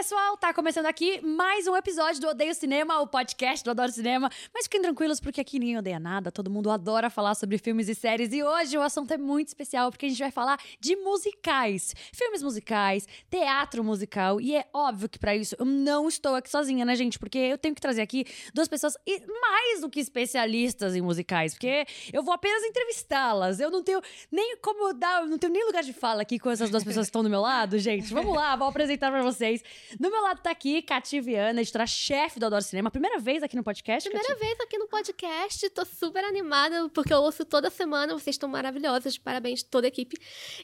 pessoal, tá começando aqui mais um episódio do Odeio Cinema, o podcast do Adoro Cinema. Mas fiquem tranquilos, porque aqui ninguém odeia nada, todo mundo adora falar sobre filmes e séries. E hoje o assunto é muito especial, porque a gente vai falar de musicais, filmes musicais, teatro musical. E é óbvio que para isso eu não estou aqui sozinha, né, gente? Porque eu tenho que trazer aqui duas pessoas mais do que especialistas em musicais, porque eu vou apenas entrevistá-las. Eu não tenho nem como dar, não tenho nem lugar de fala aqui com essas duas pessoas que estão do meu lado, gente. Vamos lá, vou apresentar para vocês. Do meu lado tá aqui Cati Viana, editora-chefe do Adoro Cinema. Primeira vez aqui no podcast, Primeira Cati? vez aqui no podcast, tô super animada, porque eu ouço toda semana, vocês estão maravilhosas, parabéns toda a equipe.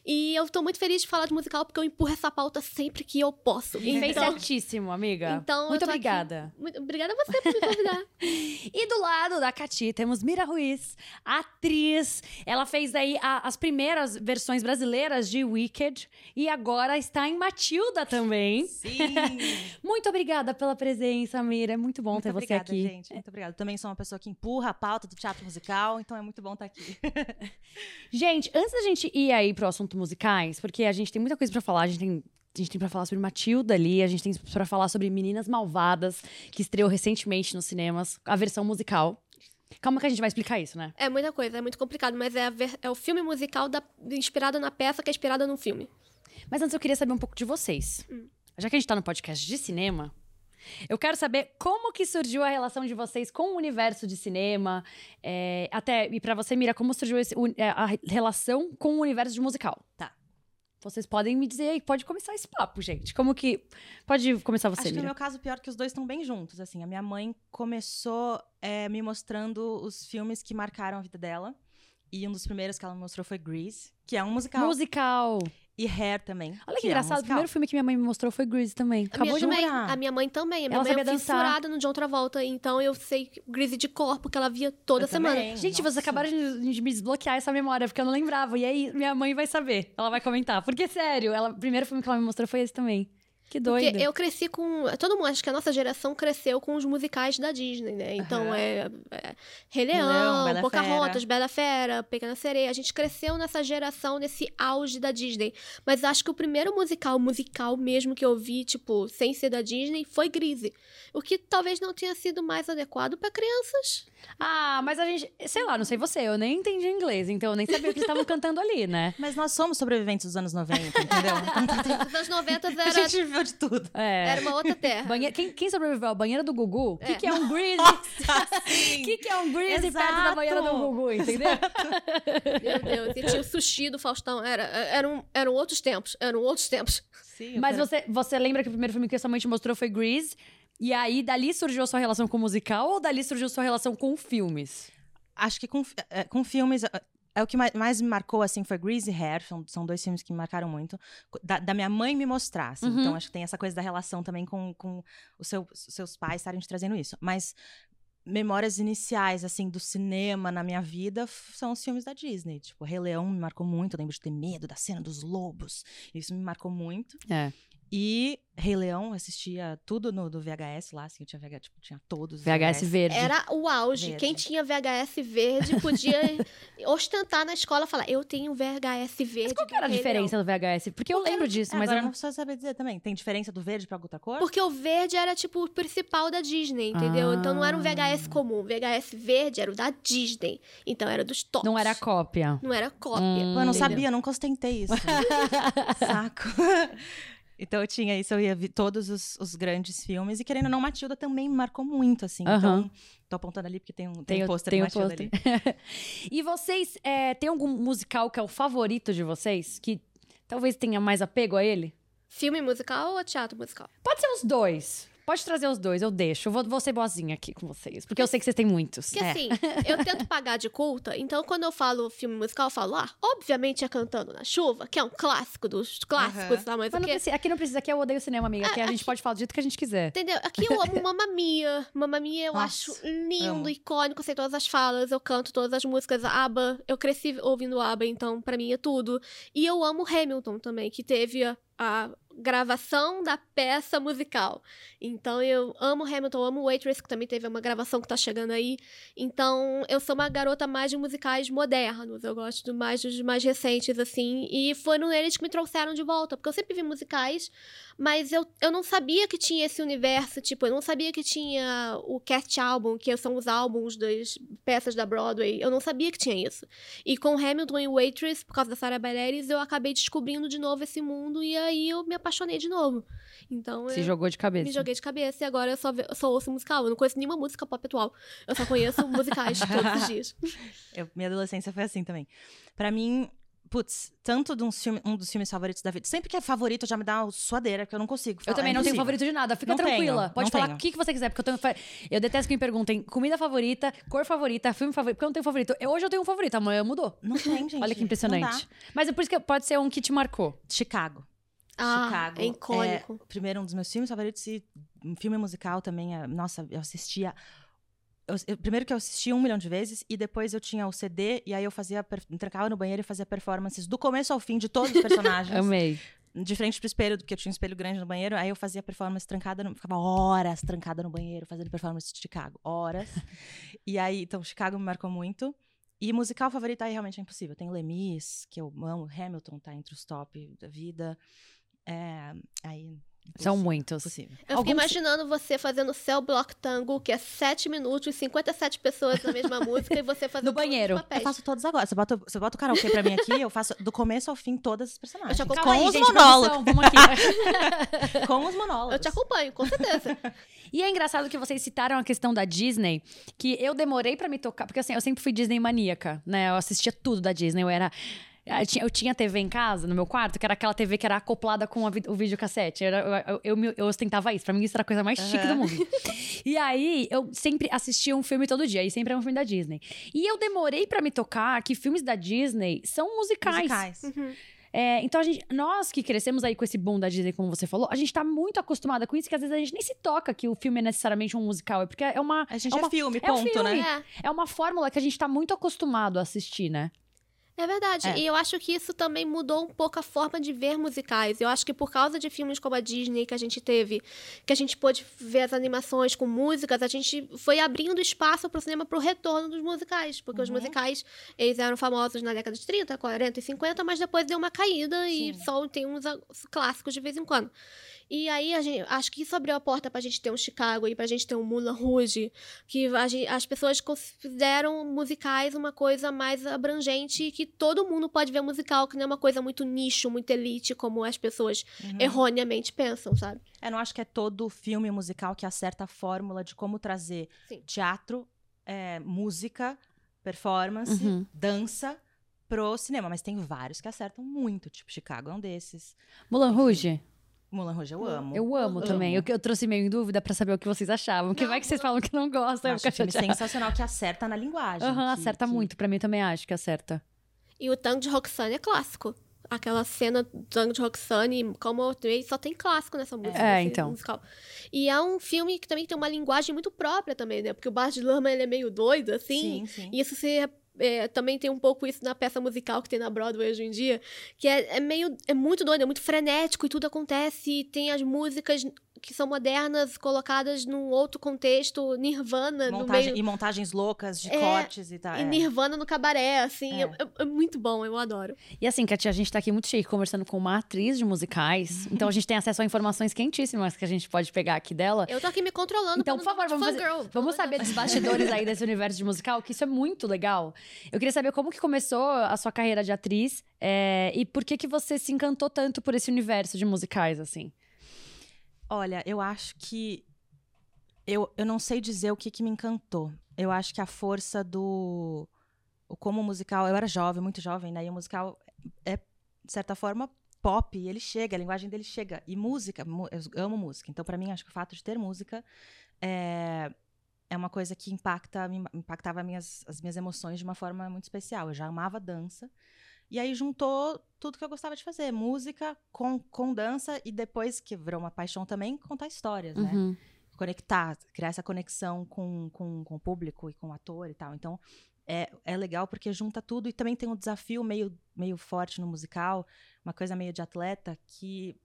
E eu tô muito feliz de falar de musical, porque eu empurro essa pauta sempre que eu posso. E fez Então, certíssimo, amiga. então Muito tô aqui- obrigada. muito, obrigada a você por me convidar. E do lado da Cati temos Mira Ruiz, atriz. Ela fez aí a- as primeiras versões brasileiras de Wicked e agora está em Matilda também. Sim! Muito obrigada pela presença, Mira. É muito bom muito ter você obrigada, aqui. gente. Muito obrigada. Também sou uma pessoa que empurra a pauta do teatro musical, então é muito bom estar aqui. Gente, antes da gente ir aí pro assunto musicais, porque a gente tem muita coisa pra falar, a gente tem. A gente tem pra falar sobre Matilda ali, a gente tem pra falar sobre Meninas Malvadas, que estreou recentemente nos cinemas, a versão musical. Calma que a gente vai explicar isso, né? É muita coisa, é muito complicado, mas é, a ver- é o filme musical da- inspirado na peça que é inspirada no filme. Mas antes eu queria saber um pouco de vocês. Já que a gente tá no podcast de cinema, eu quero saber como que surgiu a relação de vocês com o universo de cinema. é, até, e pra você, Mira, como surgiu esse- é, a relação com o universo de musical? Tá. Vocês podem me dizer aí, pode começar esse papo, gente. Como que. Pode começar você, Acho que no Mira. meu caso, pior que os dois estão bem juntos, assim. A minha mãe começou é, me mostrando os filmes que marcaram a vida dela. E um dos primeiros que ela me mostrou foi Grease, que é um musical. Musical. E Hair também. Olha que, que é um engraçado. o musical. primeiro filme que minha mãe me mostrou foi Grease também. A Acabou de também, morar. a minha mãe também. A minha Ela mãe é fissurada no John Travolta, então eu sei Greasy de cor, porque ela via toda Eu semana. também. Gente, Nossa. vocês acabaram de, de me desbloquear essa memória, porque eu não lembrava. E aí, minha mãe vai saber. Ela vai comentar. Porque, sério, ela, o primeiro filme que ela me mostrou foi esse também. Que doido. Porque eu cresci com. Todo mundo, acho que a nossa geração cresceu com os musicais da Disney, né? Então Aham. é, é Rei Leão, Leão, Bela Pocahontas, Fera. Bela Fera, Pequena Sereia. A gente cresceu nessa geração, nesse auge da Disney. Mas acho que o primeiro musical, musical mesmo que eu vi, tipo, sem ser da Disney, foi Grease. O que talvez não tenha sido mais adequado pra crianças. Ah, mas a gente. Sei lá, não sei você, eu nem entendi inglês, então eu nem sabia o que estavam cantando ali, né? Mas nós somos sobreviventes dos anos 90, entendeu? Nos anos 90 a era, gente viveu de tudo. É. era uma outra terra. Banhe- Quem, quem sobreviveu à banheira do Gugu? O que, É. que é um greasy? O que, que é um greasy perto da banheira do Gugu, entendeu? Meu Deus. E tinha o sushi do Faustão. Era, eram, eram outros tempos. Eram outros tempos. Sim, Mas eu- você, você lembra que o primeiro filme que a sua mãe te mostrou foi Grease? E aí, dali surgiu a sua relação com o musical ou dali surgiu a sua relação com filmes? Acho que com, é, com filmes. É, o que mais, me marcou, assim, foi Grease e Hair. São, são dois filmes que me marcaram muito. Da, da minha mãe me mostrar, assim. Uhum. Então, acho que tem essa coisa da relação também com, com os seu- seus pais estarem te trazendo isso. Mas memórias iniciais, assim, do cinema na minha vida são os filmes da Disney. Tipo, Rei Leão me marcou muito. Eu lembro de ter medo da cena dos lobos. Isso me marcou muito. É. E Rei Leão, assistia tudo no do VHS lá, assim. Eu tinha VHS, tipo, tinha todos os VHS verde. Era o auge. Verde. Quem tinha VHS verde podia ostentar na escola e falar: Eu tenho VHS verde. Qual que era a Rei diferença do VHS? Porque eu lembro disso, É, mas agora eu não... preciso saber dizer também. Tem diferença do verde pra outra cor? Leão. Porque o verde era tipo o principal da Disney, entendeu? Então não era um Ah. VHS comum. O VHS verde era o da Disney. Então era dos tops. não era cópia. Não era cópia. Hum. Pô, eu não entendeu? sabia, eu nunca ostentei isso. Saco. Então eu tinha isso, eu ia ver todos os, os grandes filmes. E querendo ou não, Matilda também me marcou muito, assim. Aham. Então, tô apontando ali porque tem um, tem Tem um pôster tem de Matilda pôster. ali. e vocês, é, tem algum musical que é o favorito de vocês? Que talvez tenha mais apego a ele? Filme musical ou teatro musical? Pode ser os dois. Pode trazer os dois, eu deixo. Eu vou, vou ser boazinha aqui com vocês. Porque eu sei que vocês têm muitos. Porque É. assim, eu tento pagar de culta, então quando eu falo filme musical, eu falo, ah, obviamente é Cantando na Chuva, que é um clássico dos clássicos, Aham. tá? Mas Mas não aqui, precisa- aqui não precisa, aqui eu odeio cinema, amiga. Aqui a gente pode falar do jeito que a gente quiser. entendeu? Aqui eu amo Mamma Mia. Mamma Mia eu Nossa, acho lindo, amo. icônico, sei todas as falas, eu canto todas as músicas. ABBA, eu cresci ouvindo ABBA, então pra mim é tudo. E eu amo Hamilton também, que teve a, a gravação da peça musical. Então eu amo Hamilton, amo Waitress, que também teve uma gravação que tá chegando aí. Então eu sou uma garota mais de musicais modernos. Eu gosto mais dos mais recentes, assim. E foram eles que me trouxeram de volta. Porque eu sempre vi musicais, mas eu, eu não sabia que tinha esse universo. Tipo, eu não sabia que tinha o Cast Album, que são os álbuns das peças da Broadway. Eu não sabia que tinha isso. E com Hamilton e Waitress, por causa da Sarah Bareilles, eu acabei descobrindo de novo esse mundo. E aí eu me apaixonei de novo. Então, Se eu jogou de cabeça. me joguei de cabeça e agora eu só, ve- eu só ouço musical. Eu não conheço nenhuma música pop atual. Eu só conheço musicais todos os dias. Eu- minha adolescência foi assim também. Pra mim, putz, tanto de um, filme, um dos filmes favoritos da vida. Sempre que é favorito já me dá uma suadeira, porque eu não consigo. Eu falar, também é não tenho favorito de nada. Fica Não tranquila. tenho, Pode falar o que, que você quiser, porque eu tenho. fa- Eu detesto que me perguntem comida favorita, cor favorita, filme favorito, porque eu não tenho favorito. Eu- hoje eu tenho um favorito, amanhã mudou. Não tem, gente. Olha que impressionante. Mas é por isso que pode ser um que te marcou. Chicago. Ah, Chicago. é icônico. É, primeiro, um dos meus filmes favoritos e um filme musical também. é- nossa, eu assistia. eu- eu- primeiro que eu assisti um milhão de vezes e depois eu tinha o CD e aí eu fazia trancava no banheiro e fazia performances do começo ao fim de todos os personagens Amei. de frente pro espelho porque eu tinha um espelho grande no banheiro aí eu fazia performance trancada no, ficava horas trancada no banheiro fazendo performance de Chicago horas e aí então Chicago me marcou muito e musical favorito aí realmente é impossível tem Lemis que eu amo Hamilton tá entre os top da vida é, aí São muitos. impossível. Eu Alguns- imaginando você fazendo Cell Block Tango, que é 7 minutos, 57 pessoas na mesma música, e você fazendo No banheiro. Eu faço todos agora. Você bota, você bota o karaokê pra mim aqui, eu faço do começo ao fim todas as personagens. Eu te com aí, os gente, monólogos. produção. Com os monólogos. Eu te acompanho, com certeza. E é engraçado que vocês citaram a questão da Disney, que eu demorei pra me tocar, porque assim, eu sempre fui Disney maníaca, né? Eu assistia tudo da Disney, eu era eu tinha, eu tinha TV em casa, no meu quarto, que era aquela TV que era acoplada com o videocassete. Era, eu, eu, eu, eu ostentava isso. Pra mim, isso era a coisa mais chique do mundo. E aí, eu sempre assistia um filme todo dia. E sempre é um filme da Disney. E eu demorei pra me tocar que filmes da Disney são musicais. musicais. Uhum. É, então, a gente, nós que crescemos aí com esse boom da Disney, como você falou, a gente tá muito acostumada com isso, que às vezes a gente nem se toca que o filme é necessariamente um musical. É porque é uma, A gente É é, uma- filme, é ponto, filme. né? É. é uma fórmula que a gente tá muito acostumado a assistir, né? É verdade. É. E eu acho que isso também mudou um pouco a forma de ver musicais. Eu acho que por causa de filmes como a Disney que a gente teve, que a gente pôde ver as animações com músicas, a gente foi abrindo espaço pro cinema pro retorno dos musicais. Porque os Uhum. musicais, eles eram famosos na década de 30, 40 e 50, mas depois deu uma caída e Sim. só tem uns clássicos de vez em quando. E aí, a gente, acho que isso abriu a porta pra gente ter um Chicago e pra gente ter um Moulin Rouge, que a gen- as pessoas consideram musicais uma coisa mais abrangente e que todo mundo pode ver musical, que não é uma coisa muito nicho, muito elite, como as pessoas Uhum. erroneamente pensam, sabe? Eu não acho que é todo filme musical que acerta a fórmula de como trazer Sim. teatro, é, música, performance, Uhum. dança pro cinema. Mas tem vários que acertam muito, tipo Chicago é um desses. Mulan Rouge? Moulin Rouge eu amo. Eu amo também. Eu, eu trouxe meio em dúvida pra saber o que vocês achavam. Porque vai que vocês falam que não gostam. Eu acho um fico filme chateada. sensacional que acerta na linguagem. Aham, que- acerta que- muito. Pra mim também acho que acerta. E o Tango de Roxane é clássico. Aquela cena do Tango de Roxane, como eu falei, só tem clássico nessa música. É, nesse então. Musical. E é um filme que também tem uma linguagem muito própria também, né? Porque o Baz de Lama, ele é meio doido, assim. Sim, sim. E isso se é, também tem um pouco isso na peça musical que tem na Broadway hoje em dia, que é, é meio é muito doido, é muito frenético e tudo acontece, e tem as músicas que são modernas colocadas num outro contexto, Nirvana no Montagem- meio E montagens loucas de É, cortes e tal. e é. Nirvana no cabaré, assim, É. é. muito bom, eu adoro. E assim, Katia, a gente tá aqui muito chique conversando com uma atriz de musicais. Então a gente tem acesso a informações quentíssimas que a gente pode pegar aqui dela. Eu tô aqui me controlando. Então, por favor, vamos, fazer- pelo vamos saber dos bastidores aí desse universo de musical, que isso é muito legal. Eu queria saber como que começou a sua carreira de atriz é, e por que que você se encantou tanto por esse universo de musicais, assim. Olha, eu acho que. Eu, eu não sei dizer o que, que me encantou. Eu acho que a força do. O como o musical. Eu era jovem, muito jovem, né? E o musical é, de certa forma, pop. Ele chega, a linguagem dele chega. E música, eu amo música. Então, pra mim, acho que o fato de ter música é, é uma coisa que impacta, impactava minhas, as minhas emoções de uma forma muito especial. Eu já amava dança. E aí juntou tudo que eu gostava de fazer, música com, com dança e depois que virou uma paixão também, contar histórias, né? Uhum. Conectar, criar essa conexão com, com, com o público e com o ator e tal. Então, é, é legal porque junta tudo e também tem um desafio meio, meio forte no musical, uma coisa meio de atleta que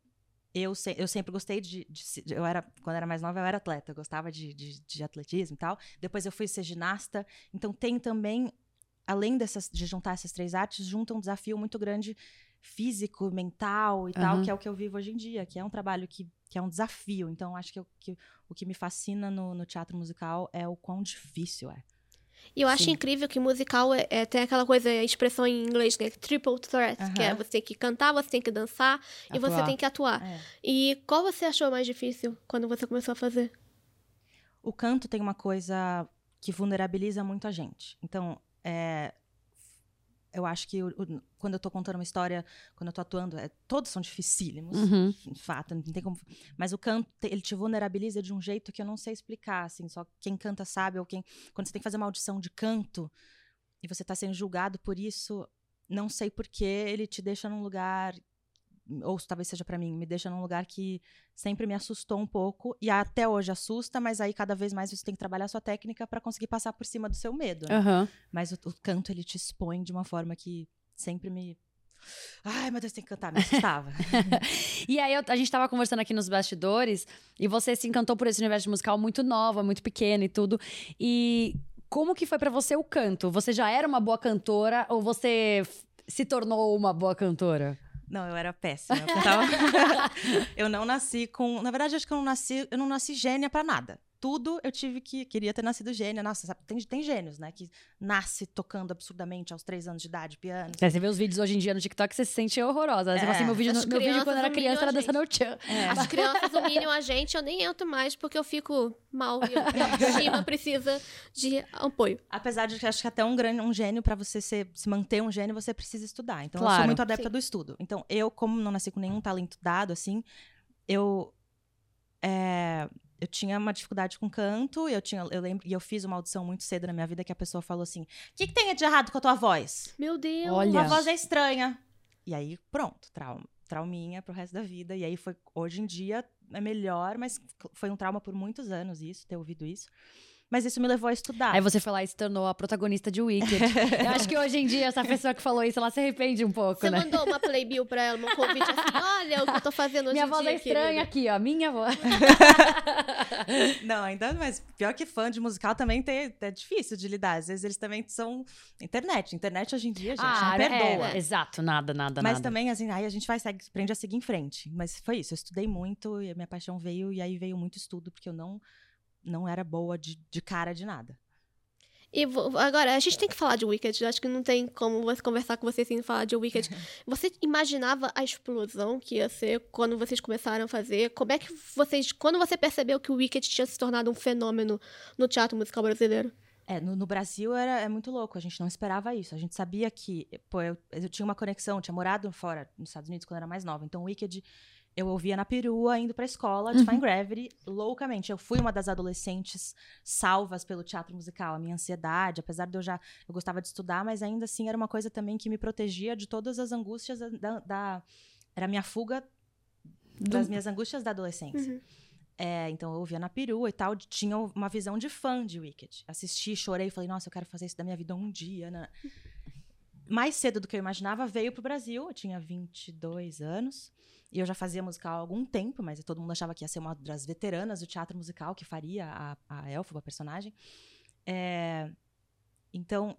eu, se, eu sempre gostei de, de, de, Eu era, quando era mais nova, eu era atleta, eu gostava de, de, de, atletismo e tal. Depois eu fui ser ginasta. Então tem também, além dessas, de juntar essas três artes, junta um desafio muito grande físico, mental e uhum. tal, que é o que eu vivo hoje em dia, que é um trabalho que, que é um desafio. Então, acho que, eu, que o que me fascina no, no teatro musical é o quão difícil é. E eu acho Sim. incrível que musical é, é, tem aquela coisa, a expressão em inglês, né? Triple threat, que é você tem que cantar, você tem que dançar atuar. e você tem que atuar. É. E qual você achou mais difícil quando você começou a fazer? O canto tem uma coisa que vulnerabiliza muito a gente. Então, é, eu acho que o, o, quando eu tô contando uma história, quando eu tô atuando, é, todos são dificílimos, uhum. de fato, não tem como. Mas o canto, ele te vulnerabiliza de um jeito que eu não sei explicar, assim, só quem canta sabe, ou quem. Quando você tem que fazer uma audição de canto e você tá sendo julgado por isso, não sei porquê, ele te deixa num lugar ou talvez seja para mim, me deixa num lugar que sempre me assustou um pouco e até hoje assusta, mas aí cada vez mais você tem que trabalhar a sua técnica para conseguir passar por cima do seu medo. Né? Uhum. Mas o, o, canto ele te expõe de uma forma que sempre me Ai, meu Deus, tem que cantar, me assustava. e aí, eu, a gente tava conversando aqui nos bastidores e você se encantou por esse universo musical muito nova, muito pequeno e tudo. E como que foi para você o canto? Você já era uma boa cantora ou você se tornou uma boa cantora? Não, eu era péssima. Eu, eu não nasci com. Na verdade, acho que eu não nasci, eu não nasci gênia para nada tudo eu tive que. Queria ter nascido gênia. Nossa, sabe, tem, tem gênios, né? Que nasce tocando absurdamente aos três anos de idade, piano. É, você vê os vídeos hoje em dia no TikTok, você se sente horrorosa. Você é. fala assim, meu vídeo, meu vídeo quando era criança era dançando o tchan. É. As crianças humilham a gente, eu nem entro mais porque eu fico mal e a estima precisa de apoio. Apesar de que acho que até um, grande, um gênio, para você ser, se manter um gênio, você precisa estudar. Então, claro. eu sou muito adepta Sim. do estudo. Então, eu, como não nasci com nenhum talento dado, assim, eu. É, eu tinha uma dificuldade com canto, eu tinha, eu lembro, e eu fiz uma audição muito cedo na minha vida que a pessoa falou assim: "O que, que tem de errado com a tua voz?" Meu Deus. Olha. A voz é estranha. E aí, pronto, trauma, trauminha pro resto da vida. E aí foi hoje em dia é melhor, mas foi um trauma por muitos anos isso, ter ouvido isso. Mas isso me levou a estudar. Aí você foi lá e se tornou a protagonista de Wicked. eu acho que hoje em dia, essa pessoa que falou isso, ela se arrepende um pouco, você né? Você mandou uma playbill pra ela, um convite assim, olha o que eu tô fazendo hoje Minha voz é estranha aqui, ó, minha voz. Não, ainda, mas pior que fã de musical também tem, é difícil de lidar. Às vezes eles também são internet. Internet hoje em dia, gente, ah, não perdoa. É, exato, nada, nada, Mas nada. também, assim, aí a gente vai, segue, aprende a seguir em frente. Mas foi isso, eu estudei muito e a minha paixão veio, e aí veio muito estudo, porque eu não não era boa de, de cara de nada. E agora, a gente tem que falar de Wicked. Acho que não tem como você conversar com você sem falar de Wicked. Você imaginava a explosão que ia ser quando vocês começaram a fazer? Como é que vocês. Quando você percebeu que o Wicked tinha se tornado um fenômeno no teatro musical brasileiro? É, no, no, Brasil era é muito louco, a gente não esperava isso. A gente sabia que, pô, eu, eu tinha uma conexão, eu tinha morado fora nos Estados Unidos quando era mais nova. Então o Wicked eu ouvia na perua, indo pra escola, de uhum. Fine Gravity, loucamente. Eu fui uma das adolescentes salvas pelo teatro musical. A minha ansiedade, apesar de eu já... Eu gostava de estudar, mas ainda assim era uma coisa também que me protegia de todas as angústias da... da era a minha fuga das minhas angústias da adolescência. Uhum. É, então eu ouvia na perua e tal, tinha uma visão de fã de Wicked. Assisti, chorei, falei, nossa, eu quero fazer isso da minha vida um dia, né? Mais cedo do que eu imaginava, veio pro Brasil, eu tinha 22 anos. E eu já fazia musical há algum tempo, mas todo mundo achava que ia ser uma das veteranas do teatro musical que faria a, a a personagem. É, então,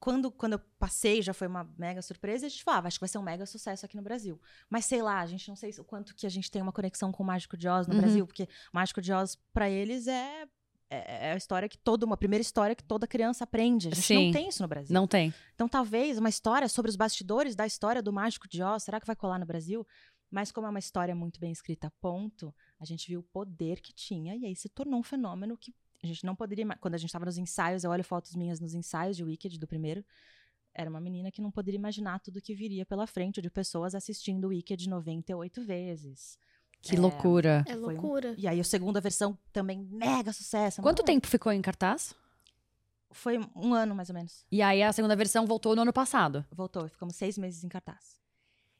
quando, quando eu passei, já foi uma mega surpresa, a gente falava, acho que vai ser um mega sucesso aqui no Brasil. Mas sei lá, a gente não sei o quanto que a gente tem uma conexão com o Mágico de Oz no uhum. Brasil, porque o Mágico de Oz, para eles, é, é, é, a história que toda, uma primeira história que toda criança aprende. A gente Sim, não tem isso no Brasil. Não tem. Então, talvez uma história sobre os bastidores da história do Mágico de Oz, será que vai colar no Brasil? Mas como é uma história muito bem escrita, ponto, a gente viu o poder que tinha e aí se tornou um fenômeno que a gente não poderia. Quando a gente estava nos ensaios, eu olho fotos minhas nos ensaios de Wicked, do primeiro. Era uma menina que não poderia imaginar tudo que viria pela frente, de pessoas assistindo o Wicked 98 vezes. Que é, loucura. É loucura. Um, e aí a segunda versão também mega sucesso. Quanto tempo ficou em cartaz? Foi um ano, mais ou menos. E aí a segunda versão voltou no ano passado? Voltou, ficamos seis meses em cartaz.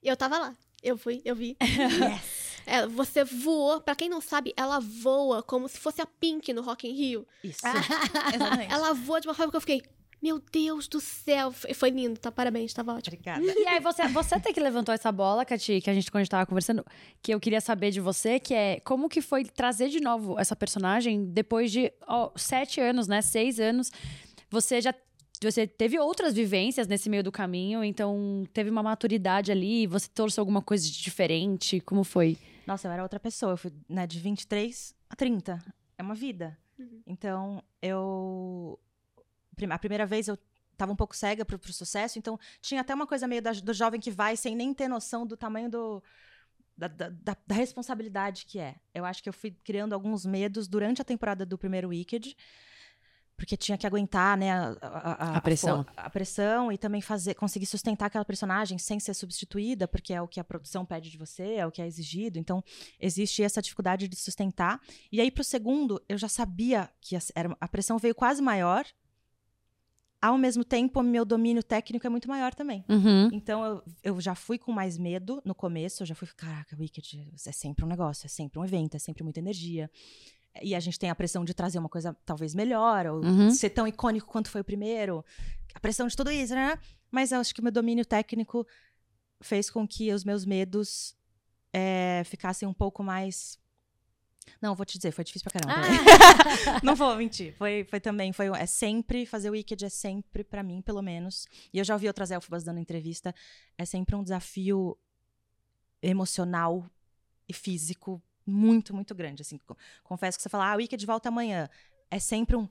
Eu tava lá. Eu fui, eu vi. Yes. É, você voou, para quem não sabe, ela voa como se fosse a Pink no Rock in Rio. Isso. Exatamente. Ela voa de uma forma que eu fiquei, Meu Deus do céu. Foi foi lindo, tá? Parabéns, tava ótimo. Obrigada. E aí, você, você até que levantou essa bola, Cati, que a gente, quando a gente tava conversando, que eu queria saber de você, que é como que foi trazer de novo essa personagem depois de ó, sete anos, né? Seis anos. Você já. Você teve outras vivências nesse meio do caminho, então teve uma maturidade ali, você trouxe alguma coisa de diferente? Como foi? Nossa, eu era outra pessoa. Eu fui né, de 23 a 30. É uma vida. Uhum. Então, eu. A primeira vez eu tava um pouco cega pro, pro sucesso, então tinha até uma coisa meio da- do jovem que vai sem nem ter noção do tamanho do. Da, da- da- da responsabilidade que é. Eu acho que eu fui criando alguns medos durante a temporada do primeiro Wicked. Porque tinha que aguentar, né, a, a- A pressão. fo- a pressão e também fazer, conseguir sustentar aquela personagem sem ser substituída, porque é o que a produção pede de você, é o que é exigido. Então, existe essa dificuldade de sustentar. E aí, pro segundo, eu já sabia que a, era, a pressão veio quase maior. Ao mesmo tempo, o meu domínio técnico é muito maior também. Uhum. Então, eu, eu já fui com mais medo no começo. Eu já fui, caraca, Wicked é sempre um negócio, é sempre um evento, é sempre muita energia. E a gente tem a pressão de trazer uma coisa talvez melhor, ou Uhum. ser tão icônico quanto foi o primeiro. A pressão de tudo isso, né? Mas eu acho que o meu domínio técnico fez com que os meus medos é, ficassem um pouco mais. Não, vou te dizer, foi difícil pra caramba. Ah. Não vou mentir. Foi, foi também, foi, é sempre, fazer o Wicked é sempre, pra mim, pelo menos. E eu já ouvi outras elfas dando entrevista. É sempre um desafio emocional e físico muito, muito grande. Assim, co- confesso que você fala, ah, o Wicked volta amanhã. É sempre um.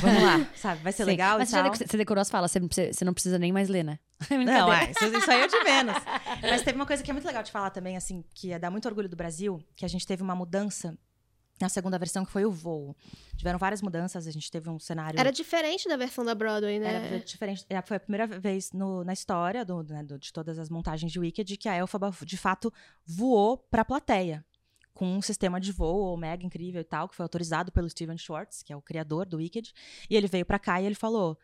Vamos lá, sabe? Vai ser Sim. legal Mas e você, tal. você decorou as falas, você não precisa, você não precisa nem mais ler, né? Não, é, isso, aí é de menos. Mas teve uma coisa que é muito legal de falar também, assim, que é dar muito orgulho do Brasil, que a gente teve uma mudança na segunda versão, que foi o voo. Tiveram várias mudanças, a gente teve um cenário... Era diferente da versão da Broadway, né? Era diferente. é, Foi a primeira vez no- na história do- né, do- de todas as montagens de Wicked que a Elphaba, de fato, voou pra plateia. Com um sistema de voo mega incrível e tal, que foi autorizado pelo Steven Schwartz, que é o criador do Wicked. E ele veio pra cá e ele falou: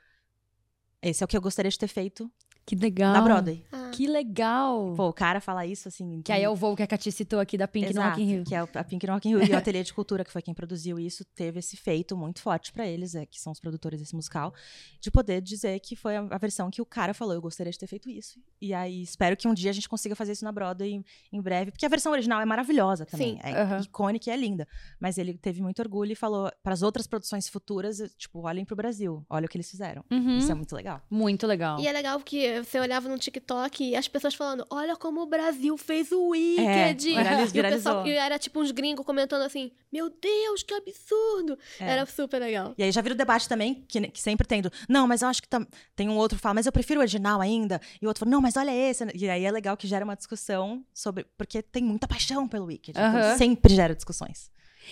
Esse é o que eu gostaria de ter feito Que legal. na Broadway. Ah, Que legal. Pô, o cara fala isso assim. que aí é o voo que a Cati citou aqui da Pink no Exato, Rock in Rio. Que é a Pink no Rock in Rio. E o Ateliê de Cultura, que foi quem produziu isso, teve esse feito muito forte pra eles, é, que são os produtores desse musical, de poder dizer que foi a, a versão que o cara falou, eu gostaria de ter feito isso. E aí, espero que um dia a gente consiga fazer isso na Broadway em, em breve, porque a versão original é maravilhosa também. Sim, É aham. icônica e é linda. Mas ele teve muito orgulho e falou para as outras produções futuras, tipo, olhem pro Brasil, olha o que eles fizeram. Uhum. Isso é muito legal. Muito legal. E é legal que você olhava no TikTok e as pessoas falando: Olha como o Brasil fez o Wicked. É, e, viralizou. pessoal, e era tipo uns gringos comentando assim: Meu Deus, que absurdo! É. Era super legal. E aí já vira o debate também, que, que sempre tem do, não, mas eu acho que tam- tem um outro que fala, mas eu prefiro o original ainda. E o outro fala, não, mas olha esse. E aí é legal que gera uma discussão sobre. Porque tem muita paixão pelo Wicked. Então sempre gera discussões.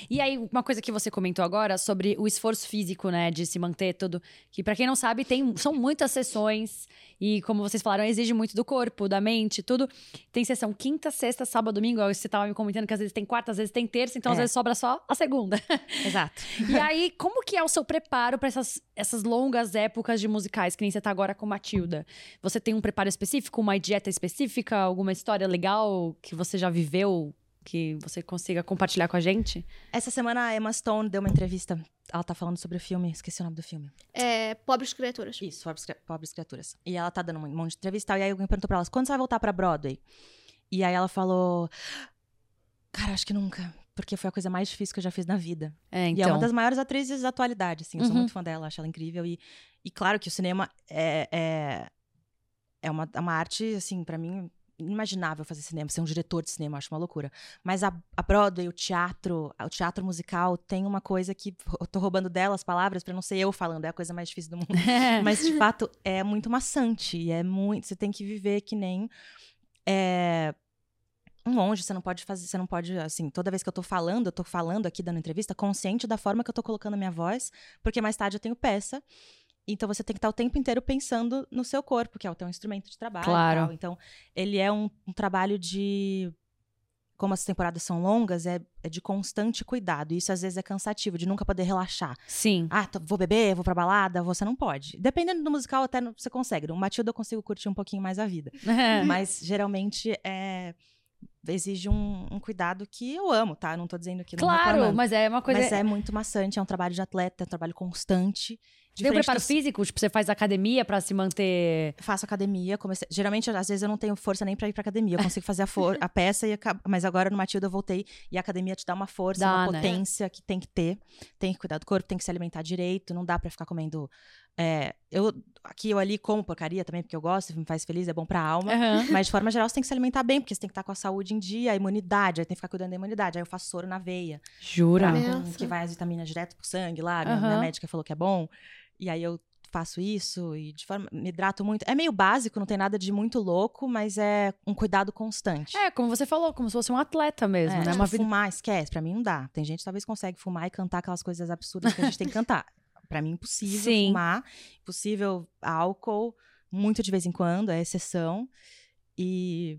E aí, uma coisa que você comentou agora sobre o esforço físico, né, de se manter tudo. Que pra quem não sabe, tem, são muitas sessões. E como vocês falaram, exige muito do corpo, da mente, tudo. Tem sessão quinta, sexta, sábado, domingo. ó, Você tava me comentando que às vezes tem quarta, às vezes tem terça, então às É. vezes sobra só a segunda. Exato. E aí, como que é o seu preparo pra essas, essas longas épocas de musicais, que nem você tá agora com Matilda? Você tem um preparo específico, uma dieta específica, alguma história legal que você já viveu, que você consiga compartilhar com a gente? Essa semana a Emma Stone deu uma entrevista. Ela tá falando sobre o filme, esqueci o nome do filme. É, pobres criaturas. Isso, Pobres, Pobres Criaturas. E ela tá dando um monte de entrevista e aí alguém perguntou pra ela, quando você vai voltar pra Broadway? E aí ela falou, cara, acho que nunca. Porque foi a coisa mais difícil que eu já fiz na vida. É, E é então. uma das maiores atrizes da atualidade, assim. Eu sou Uhum. muito fã dela, acho ela incrível. E, e claro que o cinema é, é, é uma, é uma arte, assim, pra mim, inimaginável fazer cinema. Ser um diretor de cinema, acho uma loucura. Mas a, a Broadway, o teatro, o teatro musical, tem uma coisa que... Eu tô roubando dela as palavras pra não ser eu falando. É a coisa mais difícil do mundo. Mas, de fato, é muito maçante. E é muito... Você tem que viver que nem... É, um monge, você não pode fazer, você não pode, assim, toda vez que eu tô falando, eu tô falando aqui, dando entrevista, consciente da forma que eu tô colocando a minha voz, porque mais tarde eu tenho peça. Então você tem que estar o tempo inteiro pensando no seu corpo, que é o teu instrumento de trabalho. Claro. Então, ele é um, um trabalho de. Como as temporadas são longas, é, é de constante cuidado. E isso às vezes é cansativo, de nunca poder relaxar. Sim. Ah, tô- vou beber, vou pra balada, você não pode. Dependendo do musical, até no- você consegue. No Matilda eu consigo curtir um pouquinho mais a vida. Mas geralmente é, exige um, um cuidado que eu amo, tá? Não tô dizendo que não claro, mas é uma coisa. Mas é muito maçante, é um trabalho de atleta, é um trabalho constante. Tem um Diferente preparo dos- físico? Tipo, você faz academia pra se manter. Faço academia, comecei... geralmente às vezes eu não tenho força nem pra ir pra academia, eu consigo fazer a, for... a peça e acaba... mas agora no Matilda eu voltei e a academia te dá uma força, Dá, uma né? potência que tem que ter, tem que cuidar do corpo, tem que se alimentar direito, não dá pra ficar comendo é, eu aqui eu ali como porcaria também porque eu gosto, me faz feliz, é bom pra alma. Aham. Mas de forma geral, você tem que se alimentar bem, porque você tem que estar com a saúde em dia, a imunidade, aí tem que ficar cuidando da imunidade. Aí eu faço soro na veia, Jura? pra- com- que vai as vitaminas direto pro sangue lá. Minha, minha Aham. médica falou que é bom. E aí eu faço isso e de forma. Me hidrato muito. É meio básico, não tem nada de muito louco, mas é um cuidado constante. É, como você falou, como se fosse um atleta mesmo, É, né? tipo, Uma vida. Fumar, esquece. Pra mim não dá. Tem gente que talvez consegue fumar e cantar aquelas coisas absurdas que a gente tem que cantar. Pra mim, impossível Sim. fumar. Impossível álcool. Muito de vez em quando, é exceção. E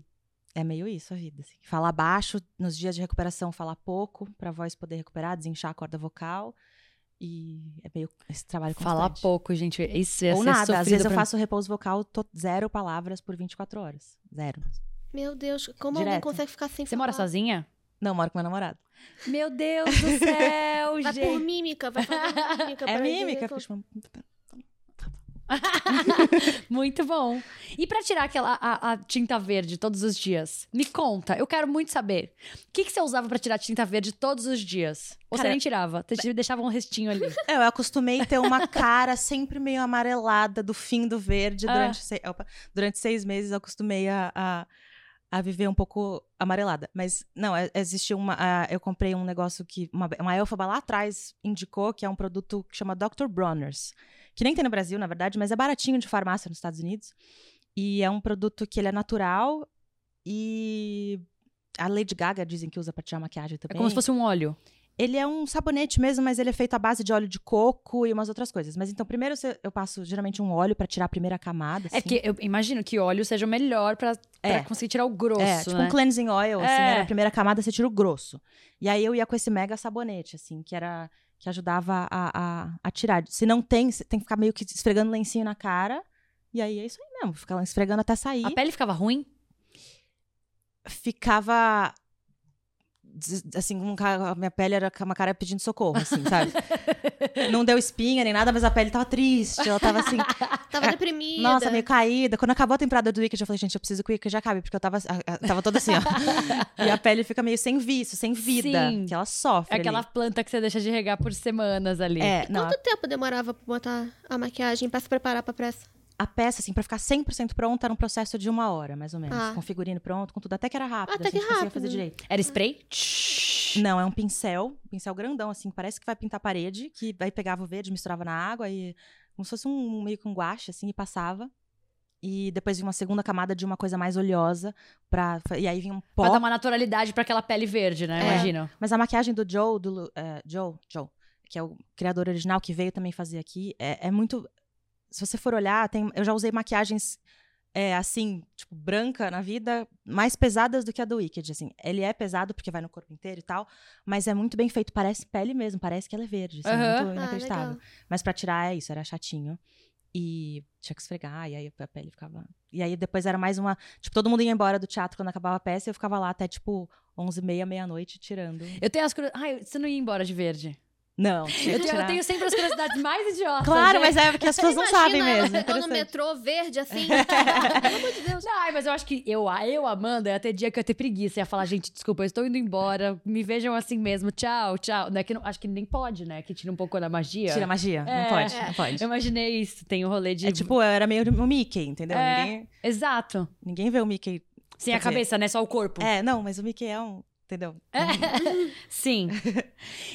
é meio isso a vida. Assim. Falar baixo, nos dias de recuperação, falar pouco, pra voz poder recuperar, desinchar a corda vocal. E é meio esse trabalho constante. Falar pouco, gente. Isso ia Ou nada. Às vezes eu faço repouso vocal, tô zero palavras por 24 horas. Zero. Meu Deus, como alguém Direto. consegue ficar sem Você mora falar? sozinha? Não, moro com meu namorado. Meu Deus do céu, Vai por gente. mímica, vai fazer mímica. É mímica. chamando- Muito bom. E pra tirar aquela a, a tinta verde todos os dias? Me conta, eu quero muito saber. O que, que você usava pra tirar tinta verde todos os dias? Ou você Cara, nem tirava? Você deixava um restinho ali. É, eu acostumei ter uma cara sempre meio amarelada do fim do verde Ah. durante, sei- opa, durante seis meses. Eu acostumei a, a, a viver um pouco amarelada. Mas não, é- existe uma. a- eu comprei um negócio que uma, uma elfaba lá atrás indicou que é um produto que chama Dr. Bronner's, que nem tem no Brasil, na verdade, mas é baratinho de farmácia nos Estados Unidos. E é um produto que ele é natural e a Lady Gaga dizem que usa pra tirar maquiagem É também. como se fosse um óleo. Ele é um sabonete mesmo, mas ele é feito à base de óleo de coco e umas outras coisas. Mas então, primeiro eu passo geralmente um óleo pra tirar a primeira camada. É assim. porque eu imagino que óleo seja o melhor pra, pra É. conseguir tirar o grosso, É, tipo né? um cleansing oil, assim, É. era a primeira camada, você tira o grosso. E aí eu ia com esse mega sabonete, assim, que era. que ajudava a, a, a tirar. Se não tem, você tem que ficar meio que esfregando lencinho na cara. E aí é isso aí mesmo, ficar esfregando até sair. A pele ficava ruim? Ficava. Assim, com a minha pele era com uma cara pedindo socorro, assim, sabe? não deu espinha nem nada, mas a pele tava triste. Ela tava assim. Tava deprimida. Nossa, meio caída. Quando acabou a temporada do Wicked, eu falei, gente, eu preciso que o Wicked acabe, porque eu tava, a- a- tava toda assim, ó. e a pele fica meio sem vício, sem vida. Sim. Que ela sofre. É aquela ali. planta que você deixa de regar por semanas ali. É, não, Quanto tempo demorava pra botar a maquiagem pra se preparar pra pressa? A peça, assim, pra ficar 100% pronta, era um processo de uma hora, mais ou menos. Ah. Com figurino pronto, com tudo. Até que era rápido, Até assim, que a gente conseguia rápido. fazer direito. Era spray? Não, é um pincel, um pincel grandão, assim, parece que vai pintar a parede, que aí pegava o verde, misturava na água e como se fosse um meio que um guache, assim, e passava. E depois vinha uma segunda camada de uma coisa mais oleosa, pra, e aí vinha um pó. Pra dar uma naturalidade pra aquela pele verde, né? É. Imagino. Mas a maquiagem do Joe, do é, Joe, Joe, que é o criador original que veio também fazer aqui, é, é muito. Se você for olhar, tem, eu já usei maquiagens é, assim, tipo, branca na vida, mais pesadas do que a do Wicked, assim. Ele é pesado porque vai no corpo inteiro e tal, mas é muito bem feito, parece pele mesmo, parece que ela é verde, assim, Aham. muito Ah, inacreditável. legal. mas pra tirar é isso, era chatinho. E tinha que esfregar, e aí a pele ficava. E aí depois era mais uma. Tipo, todo mundo ia embora do teatro quando acabava a peça e eu ficava lá até, tipo, 11h30, meia-noite, tirando. Eu tenho as. Ai, você não ia embora de verde. Não, Eu eu tenho sempre as curiosidades mais idiotas. Claro, gente. mas é porque as pessoas não sabem mesmo. Eu no metrô verde, assim. Pelo amor de Deus. Ai, mas eu acho que eu, eu, Amanda, ia ter dia que eu ia ter preguiça. Ia falar, gente, desculpa, eu estou indo embora. Me vejam assim mesmo. Tchau, tchau. Não é que não- acho que nem pode, né? Que tira um pouco da magia. Tira a magia. É. Não pode, É. não pode. Eu imaginei isso. Tem o rolê de. É tipo, eu era meio o Mickey, entendeu? É. Ninguém, Exato. ninguém vê o Mickey. Sem a dizer, cabeça, né? Só o corpo. É, não, mas o Mickey é um. Entendeu? Sim.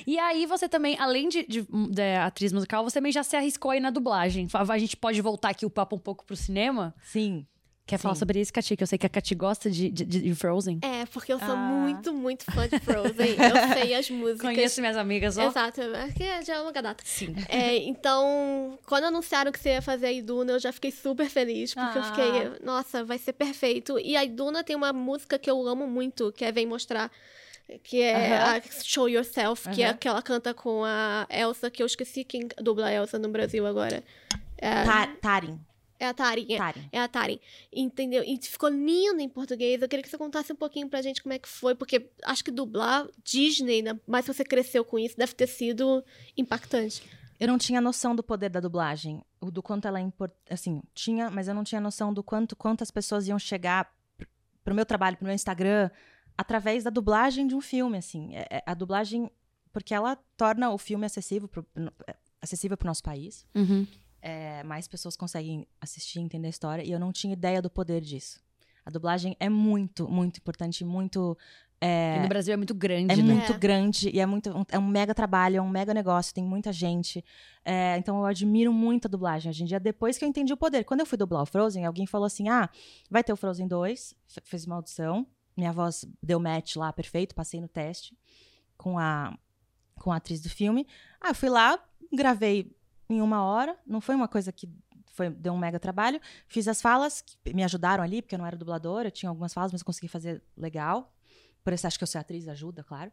e aí você também, além de, de- de atriz musical, você também já se arriscou aí na dublagem. A gente pode voltar aqui o papo um pouco pro cinema? Sim. Quer falar Sim. sobre isso, Cati? Que eu sei que a Cati gosta de, de, de Frozen. É, porque eu sou Ah. muito, muito fã de Frozen. Eu sei as músicas. Conheço minhas amigas, ó. Exato, é que já é uma data. Sim. É, então, quando anunciaram que você ia fazer a Iduna, eu já fiquei super feliz, porque eu Ah. fiquei, nossa, vai ser perfeito. E a Iduna tem uma música que eu amo muito, que é Vem Mostrar, que é Aham. a Show Yourself, que é Aham. a que ela canta com a Elsa, que eu esqueci quem dubla a Elsa no Brasil agora. É, Ta- Tarim. É a Tarinha. Tarim. É a Tarin. Entendeu? E ficou lindo em português. Eu queria que você contasse um pouquinho pra gente como é que foi, porque acho que dublar Disney, né? mas se você cresceu com isso, deve ter sido impactante. eu não tinha noção do poder da dublagem, do quanto ela é importante. Assim, tinha, mas eu não tinha noção do quanto quantas pessoas iam chegar pr- pro meu trabalho, pro meu Instagram, através da dublagem de um filme, assim. É- é- a dublagem, porque ela torna o filme acessível pro, é, acessível pro nosso país. Uhum. É, mais pessoas conseguem assistir e entender a história, e eu não tinha ideia do poder disso. A dublagem é muito, muito importante, muito. é, Porque no Brasil é muito grande, é né? muito É. grande e é muito um- é um mega trabalho, é um mega negócio, tem muita gente. É, então eu admiro muito a dublagem hoje em dia, depois que eu entendi o poder. Quando eu fui dublar o Frozen, alguém falou assim: ah, vai ter o Frozen 2, fe- fez uma audição, minha voz deu match lá, perfeito, passei no teste com a, com a atriz do filme. Ah, eu fui lá, gravei em uma hora, não foi uma coisa que foi, deu um mega trabalho. Fiz as falas, que me ajudaram ali, porque eu não era dubladora, eu tinha algumas falas, mas consegui fazer legal. Por isso acho que eu ser atriz ajuda, claro.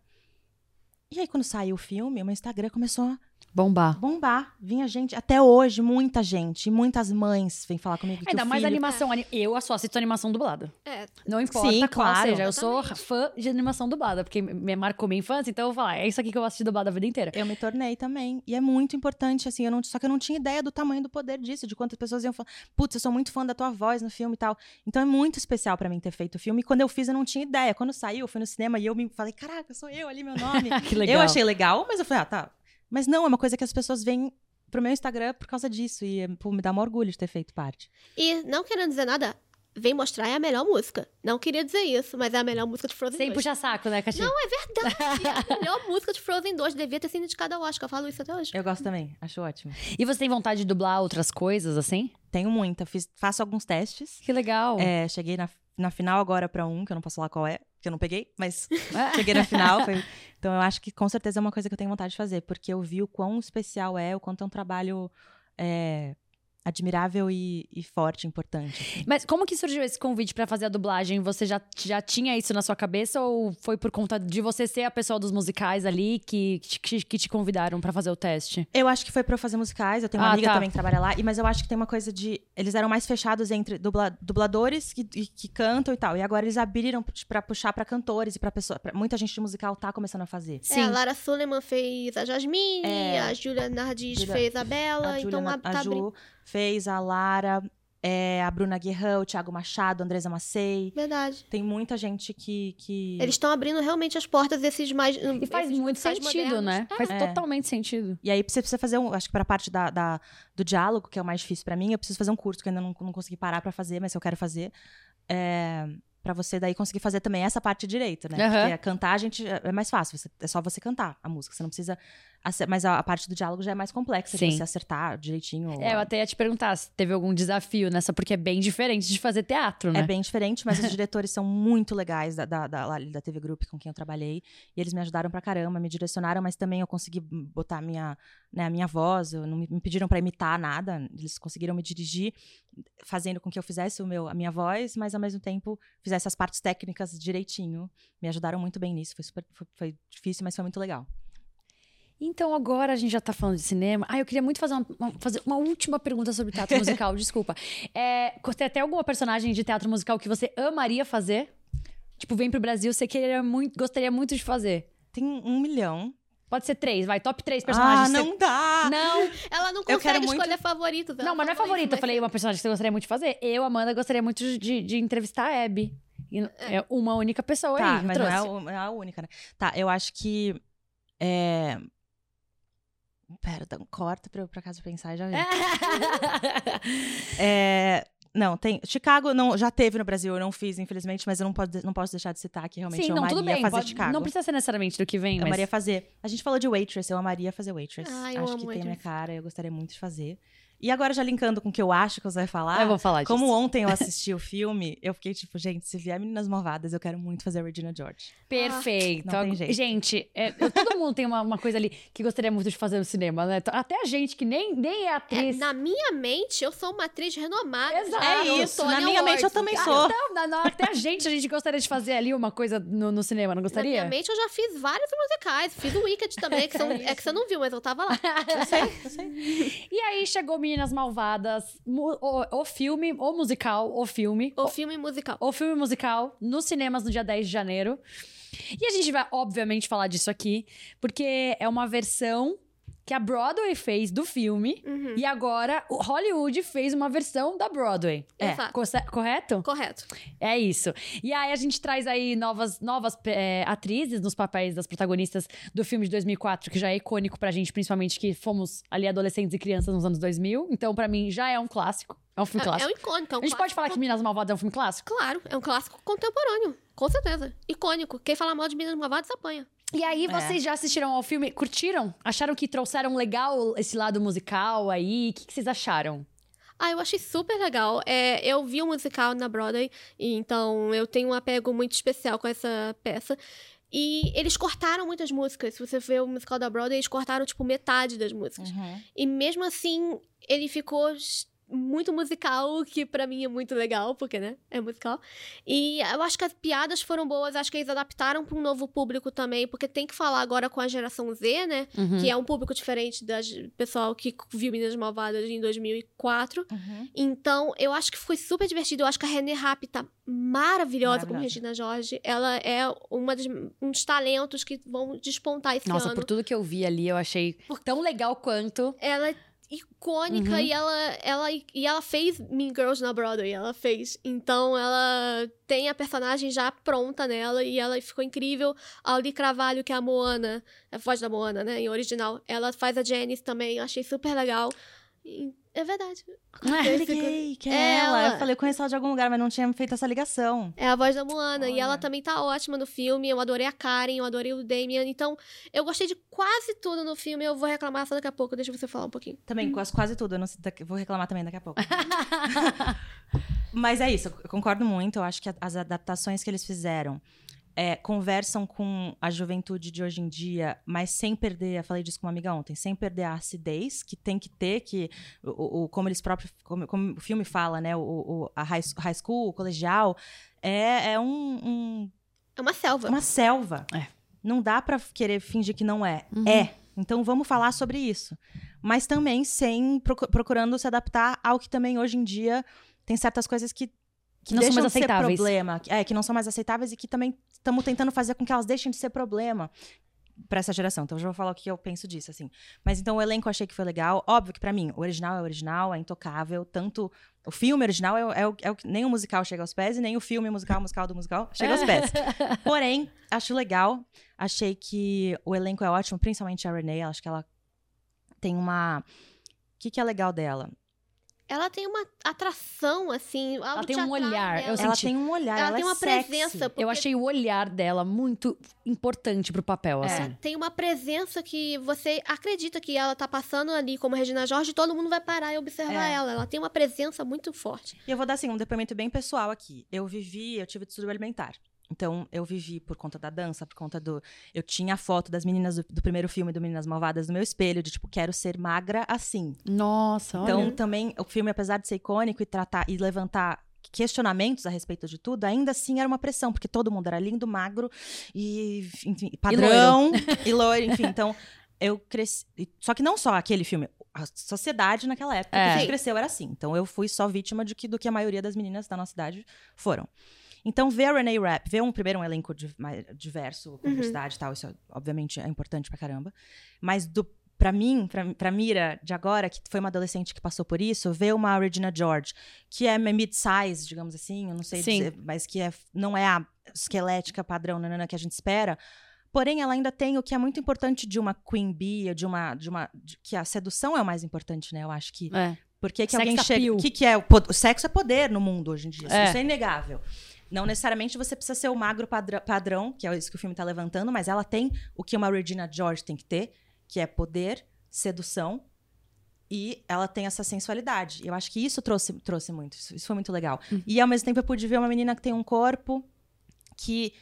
E aí, quando saiu o filme, o meu Instagram começou a Bombar. bombar. Vinha gente, até hoje, muita gente, muitas mães vêm falar comigo Ainda mais filho... animação. ani- Eu só assisto animação dublada. É, Não importa Sim, qual claro. seja. Eu sou Exatamente. fã de animação dublada, porque me marcou minha infância, então eu vou falar, é isso aqui que eu assisti dublada a vida inteira. Eu me tornei também. E é muito importante, assim, eu não, só que eu não tinha ideia do tamanho do poder disso, de quantas pessoas iam falar, putz, eu sou muito fã da tua voz no filme e tal. Então é muito especial pra mim ter feito o filme. E quando eu fiz, eu não tinha ideia. Quando saiu, eu fui no cinema e eu me falei, caraca, sou eu ali, meu nome. que legal. Eu achei legal, mas eu falei, ah, tá. Mas não, é uma coisa que as pessoas veem pro meu Instagram por causa disso. E pô, me dá um orgulho de ter feito parte. E não querendo dizer nada, Vem Mostrar é a melhor música. Não queria dizer isso, mas é a melhor música de Frozen Sem 2. puxar saco, né, Catinha? Não, é verdade. a melhor música de Frozen 2 devia ter sido indicada ao Oscar. Eu falo isso até hoje. Eu gosto também, acho ótimo. E você tem vontade de dublar outras coisas, assim? Tenho muita, fiz, faço alguns testes. Que legal. É, cheguei na, na final agora pra um, que eu não posso falar qual é, que eu não peguei, mas cheguei na final. foi- Então eu acho que com certeza é uma coisa que eu tenho vontade de fazer, porque eu vi o quão especial é, o quanto é um trabalho é, admirável e, e forte, importante. assim. Mas como que surgiu esse convite pra fazer a dublagem? Você já, já tinha isso na sua cabeça ou foi por conta de você ser a pessoa dos musicais ali que, que, te- que te convidaram pra fazer o teste? Eu acho que foi pra eu fazer musicais, eu tenho uma Ah, amiga tá. também que trabalha lá, e, mas eu acho que tem uma coisa de. Eles eram mais fechados entre dubla- dubladores que, e- que cantam e tal. E agora eles abriram pra puxar pra cantores e pra pessoa. pra- muita gente de musical tá começando a fazer. É, a Lara Suleiman fez a Jasmine, É. a Julia Nardis Julia- fez a Bela, a então a, tá a Ju abrindo. fez, a Lara, é, a Bruna Guerrão, o Thiago Machado, a Andresa Macei. Verdade. Tem muita gente que. que... Eles estão abrindo realmente as portas desses mais. E faz muito sentido, né? Faz É. totalmente sentido. E aí você precisa fazer um. Acho que pra parte da, da- do diálogo, que é o mais difícil pra mim, eu preciso fazer um curso que eu ainda não, não consegui parar pra fazer, mas eu quero fazer. É, pra você daí conseguir fazer também essa parte direito, né? Aham. Porque cantar, a gente. É é mais fácil. você- é só você cantar a música. Você não precisa. Mas a, a parte do diálogo já é mais complexa, Sim. de você acertar direitinho. É, eu até ia te perguntar se teve algum desafio nessa, porque é bem diferente de fazer teatro, né? É bem diferente, mas os diretores são muito legais da, da, da, da TV Group com quem eu trabalhei. E eles me ajudaram pra caramba, me direcionaram, mas também eu consegui botar a minha, né, a minha voz. Eu não me, me pediram pra imitar nada. Eles conseguiram me dirigir, fazendo com que eu fizesse o meu, a minha voz, mas ao mesmo tempo fizesse as partes técnicas direitinho. Me ajudaram muito bem nisso. Foi, super, foi, foi difícil, mas foi muito legal. Então agora a gente já tá falando de cinema. Ah, eu queria muito fazer uma, uma- fazer uma última pergunta sobre teatro musical, desculpa. É, tem até alguma personagem de teatro musical que você amaria fazer? Tipo, vem pro Brasil, você queria muito, gostaria muito de fazer. Tem um milhão. Pode ser três, vai, top três personagens. Ah, que você- não dá! Não, Ela não consegue muito- escolher favoritos. não, mas não é favorita. Eu falei uma personagem que você gostaria muito de fazer. Eu, Amanda, gostaria muito de, de entrevistar a Abby. E É uma única pessoa Tá, aí. mas não é, a, não é a única, né? Tá, eu acho que. É... Pera, um corta pra eu por acaso pensar e já vi. É, Não, tem. Chicago não, já teve no Brasil, eu não fiz, infelizmente, mas eu não posso, não posso deixar de citar que realmente Sim, eu não, amaria tudo bem. fazer pode- Chicago. não precisa ser necessariamente do que vem, Eu mas... amaria fazer. A gente falou de Waitress, eu amaria fazer Waitress. Ah, eu acho amo que tem a minha Waitress. cara, eu gostaria muito de fazer. E agora, já linkando com o que eu acho que você vai falar. eu vou falar disso. Como ontem eu assisti o filme, eu fiquei tipo, gente, se vier Meninas Malvadas, eu quero muito fazer a Regina George. Perfeito. Não tem jeito. Gente, é, eu- todo mundo tem uma, uma coisa ali que gostaria muito de fazer no cinema, né? Até a gente que nem, nem é É, atriz. na minha mente, eu sou uma atriz renomada. Exato. É isso, na minha mente eu também cara. sou. Não, na, na, até a gente, a gente gostaria de fazer ali uma coisa no, no cinema, não Na gostaria? minha mente, eu já fiz vários musicais. Fiz o Wicked também, que, são- é que você não viu, mas eu tava lá. Eu sei, eu sei. E aí chegou Meninas Malvadas, mu- o, o filme, o musical, o filme. O filme musical. o filme musical nos cinemas no dia 10 de janeiro. E a gente vai, obviamente, falar disso aqui, porque é uma versão que a Broadway fez do filme Uhum. e agora o Hollywood fez uma versão da Broadway. É. Exato. Correto? Correto. É isso. E aí a gente traz aí novas, novas é, atrizes nos papéis das protagonistas do filme de 2004, que já é icônico pra gente, principalmente que fomos ali adolescentes e crianças nos anos 2000. Então, pra mim, já é um clássico. É um filme É, é clássico. um icônico. É um a gente pode clássico falar que Minas Malvadas é um filme clássico? Claro, é um clássico contemporâneo. Com certeza. Icônico. Quem fala mal de Meninas Malvadas apanha. E aí, É. vocês já assistiram ao filme? Curtiram? Acharam que trouxeram legal esse lado musical aí? O que, que vocês acharam? Ah, eu achei super legal. É, eu vi o musical na Broadway, e então eu tenho um apego muito especial com essa peça. E eles cortaram muitas músicas. Se você vê o musical da Broadway, eles cortaram, tipo, metade das músicas. Uhum. E mesmo assim, ele ficou muito musical, que pra mim é muito legal, porque, né, é musical. E eu acho que as piadas foram boas, acho que eles adaptaram pra um novo público também, porque tem que falar agora com a geração Z, né, Uhum. que é um público diferente do pessoal que viu Meninas Malvadas em 2004. Uhum. Então, eu acho que foi super divertido. Eu acho que a René Rapp tá maravilhosa, como Maravilhosa. Regina Jorge. Ela é uma das, um dos talentos que vão despontar esse Nossa, ano. por tudo que eu vi ali, eu achei tão legal quanto. Ela é icônica Uhum. e ela, ela, e ela fez Mean Girls na Broadway, ela fez. Então ela tem a personagem já pronta nela e ela ficou incrível. A Auli Cravalho, que é a Moana, a voz da Moana, né, em original, ela faz a Janice também, achei super legal. E é verdade. É. Eu liguei, que é ela. Ela. Eu falei, eu conheço ela de algum lugar, mas não tinha feito essa ligação. É a voz da Moana. E Olha. ela também tá ótima no filme. Eu adorei a Karen, eu adorei o Damien. Então, eu gostei de quase tudo no filme. Eu vou reclamar só daqui a pouco. Deixa você falar um pouquinho. Também, quase, quase tudo. Eu não sei, vou reclamar também daqui a pouco. Mas é isso, eu concordo muito. Eu acho que as adaptações que eles fizeram é, conversam com a juventude de hoje em dia, mas sem perder, eu falei disso com uma amiga ontem, sem perder a acidez que tem que ter, que o, o- como eles próprios, como, como o filme fala, né? O, o- a high, high school, o colegial, é, é um- um É uma selva. uma selva. É. Não dá pra querer fingir que não é. Uhum. É. Então vamos falar sobre isso. Mas também sem procu- procurando se adaptar ao que também hoje em dia tem certas coisas que, que Não são deixam mais aceitáveis. problema. É, que não são mais aceitáveis e que também estamos tentando fazer com que elas deixem de ser problema pra essa geração. Então eu já vou falar o que eu penso disso, assim. Mas então o elenco eu achei que foi legal. Óbvio que pra mim, o original é original, é intocável. Tanto o filme original é, o- é o, é o que nem o musical chega aos pés e nem o filme musical, musical do musical chega aos pés. Porém, acho legal. Achei que o elenco é ótimo, principalmente a Renee. Acho que ela tem uma. O que, que é legal dela? Ela tem uma atração, assim. Ela tem um olhar, eu ela senti. tem um olhar. Ela, Ela, tem é uma sexy. presença. porque Eu achei o olhar dela muito importante pro papel, É. assim. Tem uma presença que você acredita que ela tá passando ali como Regina Jorge, todo mundo vai parar e observar É. ela. Ela tem uma presença muito forte. E eu vou dar assim, um depoimento bem pessoal aqui. Eu vivi, eu tive distúrbio alimentar. Então, eu vivi por conta da dança, por conta do. Eu tinha a foto das meninas do, do primeiro filme do Meninas Malvadas no meu espelho, de tipo, quero ser magra assim. Nossa, Então, olha. também, o filme, apesar de ser icônico e tratar e levantar questionamentos a respeito de tudo, ainda assim era uma pressão, porque todo mundo era lindo, magro e, enfim, padrão e loiro, enfim. Então, eu cresci. e- Só que não só aquele filme, a sociedade naquela época É. que a gente cresceu era assim. Então, eu fui só vítima de que, do que a maioria das meninas da nossa idade foram. Então, ver a Renee Rapp, ver um, primeiro um elenco di- mais diverso, com Uhum. diversidade e tal, isso obviamente é importante pra caramba. Mas do Pra mim, pra, pra Mira de agora, que foi uma adolescente que passou por isso, ver uma Regina George, que é mid-size, digamos assim, eu não sei Sim. dizer, mas que é, não é a esquelética padrão nanana, que a gente espera. Porém, ela ainda tem o que é muito importante de uma Queen Bee, de uma. De uma de- que a sedução é o mais importante, né? Eu acho que É. por que, que alguém chega. appeal. O que, que é? O, o sexo é poder no mundo hoje em dia. É. Isso é inegável. Não necessariamente você precisa ser o magro padrão, padrão, que é isso que o filme tá levantando, mas ela tem o que uma Regina George tem que ter, que é poder, sedução. E ela tem essa sensualidade. Eu acho que isso trouxe, trouxe muito. Isso, isso foi muito legal. E ao mesmo tempo eu pude ver uma menina que tem um corpo que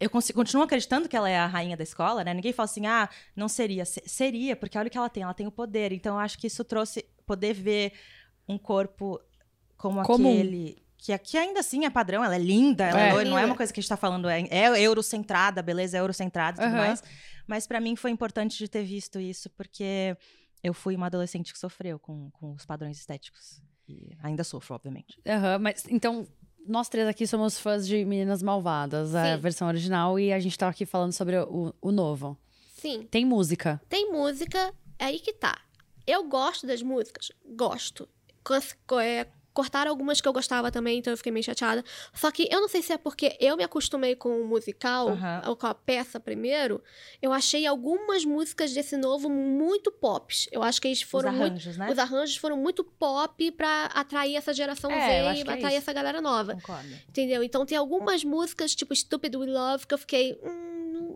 eu consigo, continuo acreditando que ela é a rainha da escola, né? Ninguém fala assim, ah, não seria. Se- seria, porque olha o que ela tem, ela tem o poder. Então, eu acho que isso trouxe poder ver um corpo como Comum. aquele. Que, que ainda assim é padrão, ela é linda, ela é É. loira, não é uma coisa que a gente tá falando, é, é eurocentrada, beleza, é eurocentrada e tudo Aham. mais. Mas pra mim foi importante de ter visto isso, porque eu fui uma adolescente que sofreu com, com os padrões estéticos. E ainda sofro, obviamente. Aham, mas então, nós três aqui somos fãs de Meninas Malvadas, a Sim. versão original, e a gente tá aqui falando sobre o, o novo. Sim. Tem música. Tem música É aí que tá. Eu gosto das músicas, gosto. É, cortaram algumas que eu gostava também, então eu fiquei meio chateada. Só que eu não sei se é porque eu me acostumei com o musical, Aham. ou com a peça primeiro, eu achei algumas músicas desse novo muito pops. Eu acho que eles foram Os muito arranjos, né? os arranjos foram muito pop pra atrair essa geração É, Z e é atrair isso. essa galera nova. Concordo. Entendeu? Então tem algumas músicas, tipo Stupid We Love, que eu fiquei. Hum,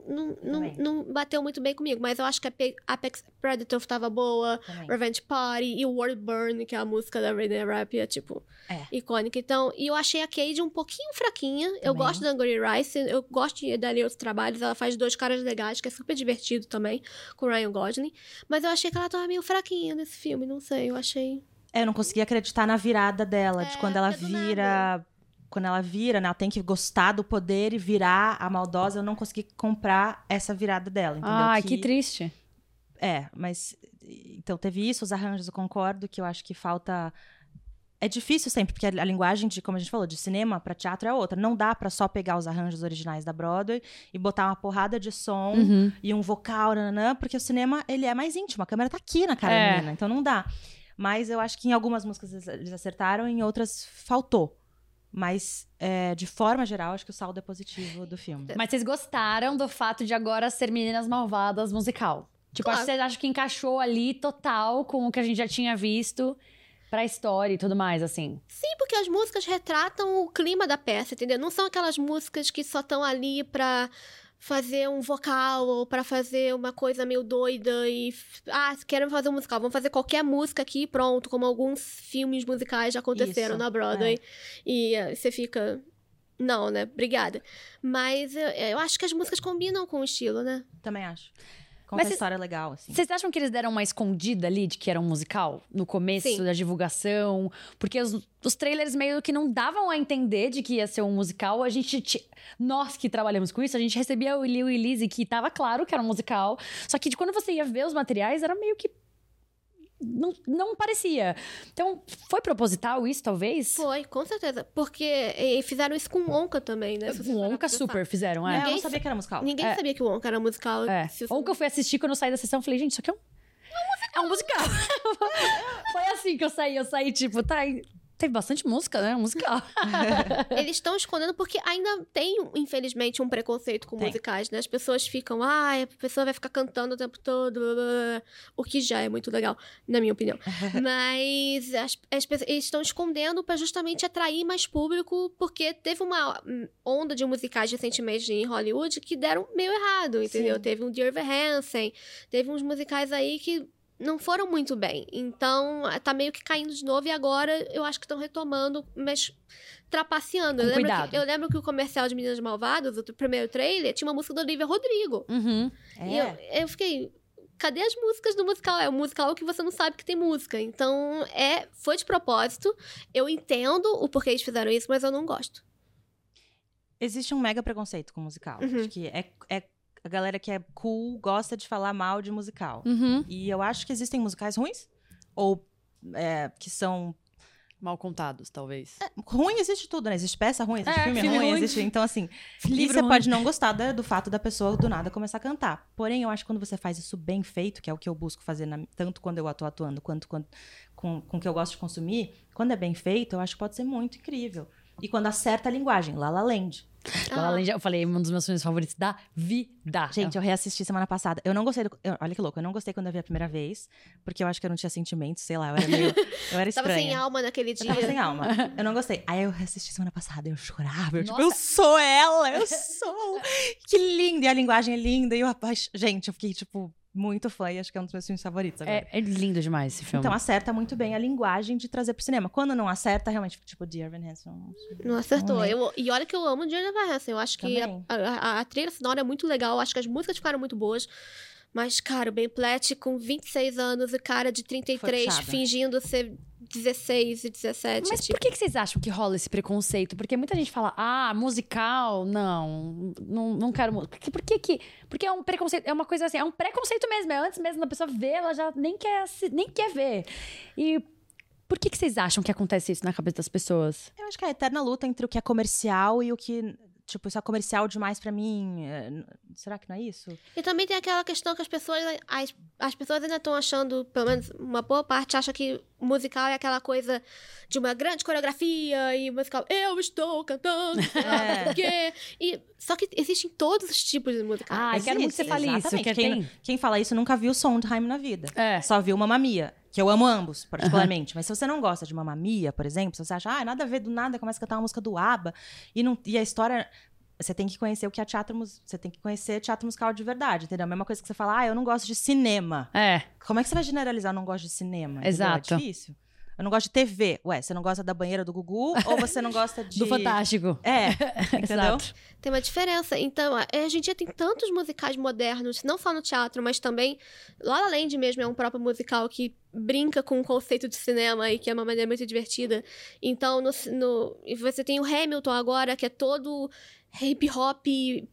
não, não, não, bateu muito bem comigo. Mas eu acho que Apex Predator tava boa, Também. Revenge Party e World Burn, que é a música da Rainer Rap, é tipo É. icônica. Então, e eu achei a Cade um pouquinho fraquinha. Eu Também. gosto da Angry Rice, eu gosto de dali outros trabalhos. Ela faz dois caras legais, que é super divertido também, com o Ryan Gosling. Mas eu achei que ela tava meio fraquinha nesse filme, não sei, eu achei. É, eu não consegui acreditar na virada dela, de É, quando ela vira. Quando ela vira, né? Ela tem que gostar do poder e virar a maldosa. Eu não consegui comprar essa virada dela, entendeu? Ai, que triste. É, mas. Então teve isso, os arranjos, eu concordo que eu acho que falta. É difícil sempre, porque a, linguagem de, como a gente falou, de cinema pra teatro é outra. Não dá pra só pegar os arranjos originais da Broadway e botar uma porrada de som Uhum. e um vocal, nananã, porque o cinema, ele é mais íntimo. A câmera tá aqui na cara É. da menina, então não dá. Mas eu acho que em algumas músicas eles acertaram, em outras faltou. Mas, é, de forma geral, acho que o saldo é positivo do filme. Mas vocês gostaram do fato de agora ser Meninas Malvadas musical? Tipo, Claro. acho que vocês acham que encaixou ali total com o que a gente já tinha visto pra história e tudo mais, assim. Sim, porque as músicas retratam o clima da peça, entendeu? Não são aquelas músicas que só estão ali pra fazer um vocal ou pra fazer uma coisa meio doida e ah, querem fazer um musical, vamos fazer qualquer música aqui pronto, como alguns filmes musicais já aconteceram Isso, na Broadway. E eh, você fica não, né? Obrigada. Mas eu, eu acho que as músicas combinam com o estilo, né? Também acho. Conta Mas a cê- história legal, assim. Vocês acham que eles deram uma escondida ali de que era um musical? No começo Sim. da divulgação? Porque os, os trailers meio que não davam a entender de que ia ser um musical. A gente. Nós que trabalhamos com isso, a gente recebia o Lil e Lizzy, que tava claro que era um musical. Só que de quando você ia ver os materiais, era meio que. Não, não parecia. Então, foi proposital isso, talvez? Foi, com certeza. Porque fizeram isso com o Onca também, né? Pra Onca super fizeram, É, é. eu não Ninguém sabia que era musical. Ninguém É. sabia que o Onca era musical. É. Ou que eu fui assistir quando eu saí da sessão, eu falei, gente, isso aqui é um. É um musical. Foi assim que eu saí. Eu saí, tipo, tá. Teve bastante música, né? Musical. Eles estão escondendo porque ainda tem, infelizmente, um preconceito com Tem. musicais, né? As pessoas ficam, ah, a pessoa vai ficar cantando o tempo todo, blá, blá, blá", o que já é muito legal, na minha opinião. Mas as, as pessoas eles estão escondendo pra justamente atrair mais público, porque teve uma onda de musicais recentemente em Hollywood que deram meio errado, entendeu? Sim. Teve um Dear Evan Hansen, teve uns musicais aí que não foram muito bem. Então, tá meio que caindo de novo e agora eu acho que estão retomando, mas trapaceando. Com Eu lembro, cuidado. que, eu lembro que o comercial de Meninas Malvadas, o primeiro trailer, tinha uma música do Olivia Rodrigo. Uhum. E eu, eu fiquei. Cadê as músicas do musical? É um musical que você não sabe que tem música. Então, é, foi de propósito. Eu entendo o porquê eles fizeram isso, mas eu não gosto. Existe um mega preconceito com musical. Uhum. Acho que é, é a galera que é cool gosta de falar mal de musical. Uhum. E eu acho que existem musicais ruins. Ou é, que são. Mal contados, talvez. Ruim existe tudo, né? Existe peça ruim, existe É, filme, filme ruim, ruim. existe. Então, assim. e Livro você ruim. pode não gostar da- do fato da pessoa do nada começar a cantar. Porém, eu acho que quando você faz isso bem feito, que é o que eu busco fazer, na- tanto quando eu tô atuando quanto quando, com, com o que eu gosto de consumir, quando é bem feito, eu acho que pode ser muito incrível. E quando acerta a linguagem, La La Land. La La Land, eu falei, um dos meus filmes favoritos da vida. Gente, eu reassisti semana passada. Eu não gostei. Do, eu- olha que louco, eu não gostei quando eu vi a primeira vez, porque eu acho que eu não tinha sentimentos, sei lá, eu era meio. Eu era Tava estranha. sem alma naquele Eu dia. tava sem alma. Eu não gostei. Aí eu assisti semana passada, eu chorava. Eu, tipo, eu sou ela, eu sou. que linda. E a linguagem é linda. E eu, apaix- gente, eu fiquei, tipo, muito fã e acho que é um dos meus filmes favoritos agora. É, é lindo demais esse filme. Então acerta muito bem a linguagem de trazer pro cinema. Quando não acerta, realmente, fica tipo, Dear Evan Hansen. Não acertou. Não é. Eu, e olha que eu amo Jennifer Hansen. Eu acho que a, a- a trilha sonora é muito legal. Eu acho que as músicas ficaram muito boas. Mas, cara, o Ben Platt com 26 anos e cara de 33 puxado. fingindo ser 16 e 17. Mas tipo, por que, que vocês acham que rola esse preconceito? Porque muita gente fala, ah, musical, não, não, não quero música. Por que, por que que- Porque é um preconceito, é uma coisa assim, é um preconceito mesmo. É antes mesmo da pessoa ver, ela já nem quer, nem quer ver. E por que, que vocês acham que acontece isso na cabeça das pessoas? Eu acho que é a eterna luta entre o que é comercial e o que tipo, isso é comercial demais pra mim. é, será que não é isso? E também tem aquela questão que as pessoas, as, as pessoas ainda estão achando, pelo menos uma boa parte acha que o musical é aquela coisa de uma grande coreografia e o musical, eu estou cantando, o quê. E, só que existem todos os tipos de musical. Ah, quero muito que você fale isso. exatamente. Quem, tem... quem fala isso nunca viu Sondheim na vida. É. Só viu Mamma Mia, que eu amo ambos, particularmente. Mas se você não gosta de Mamma Mia, por exemplo, se você acha, ah, nada a ver do nada, começa a cantar uma música do ABBA, e, não, e a história... Você tem que conhecer o que é teatro, você tem que conhecer teatro musical de verdade, entendeu? A mesma coisa que você fala, ah, eu não gosto de cinema. É, Como é que você vai generalizar, eu não gosto de cinema? entendeu? Exato. É difícil. Eu não gosto de TV. Ué, você não gosta da banheira do Gugu ou você não gosta de... do Fantástico. É, entendeu? Exato. Tem uma diferença. Então, a- hoje em dia tem tantos musicais modernos, não só no teatro, mas também. La La Land mesmo é um próprio musical que brinca com o conceito de cinema e que é uma maneira muito divertida. Então, no, no- você tem o Hamilton agora, que é todo hip hop,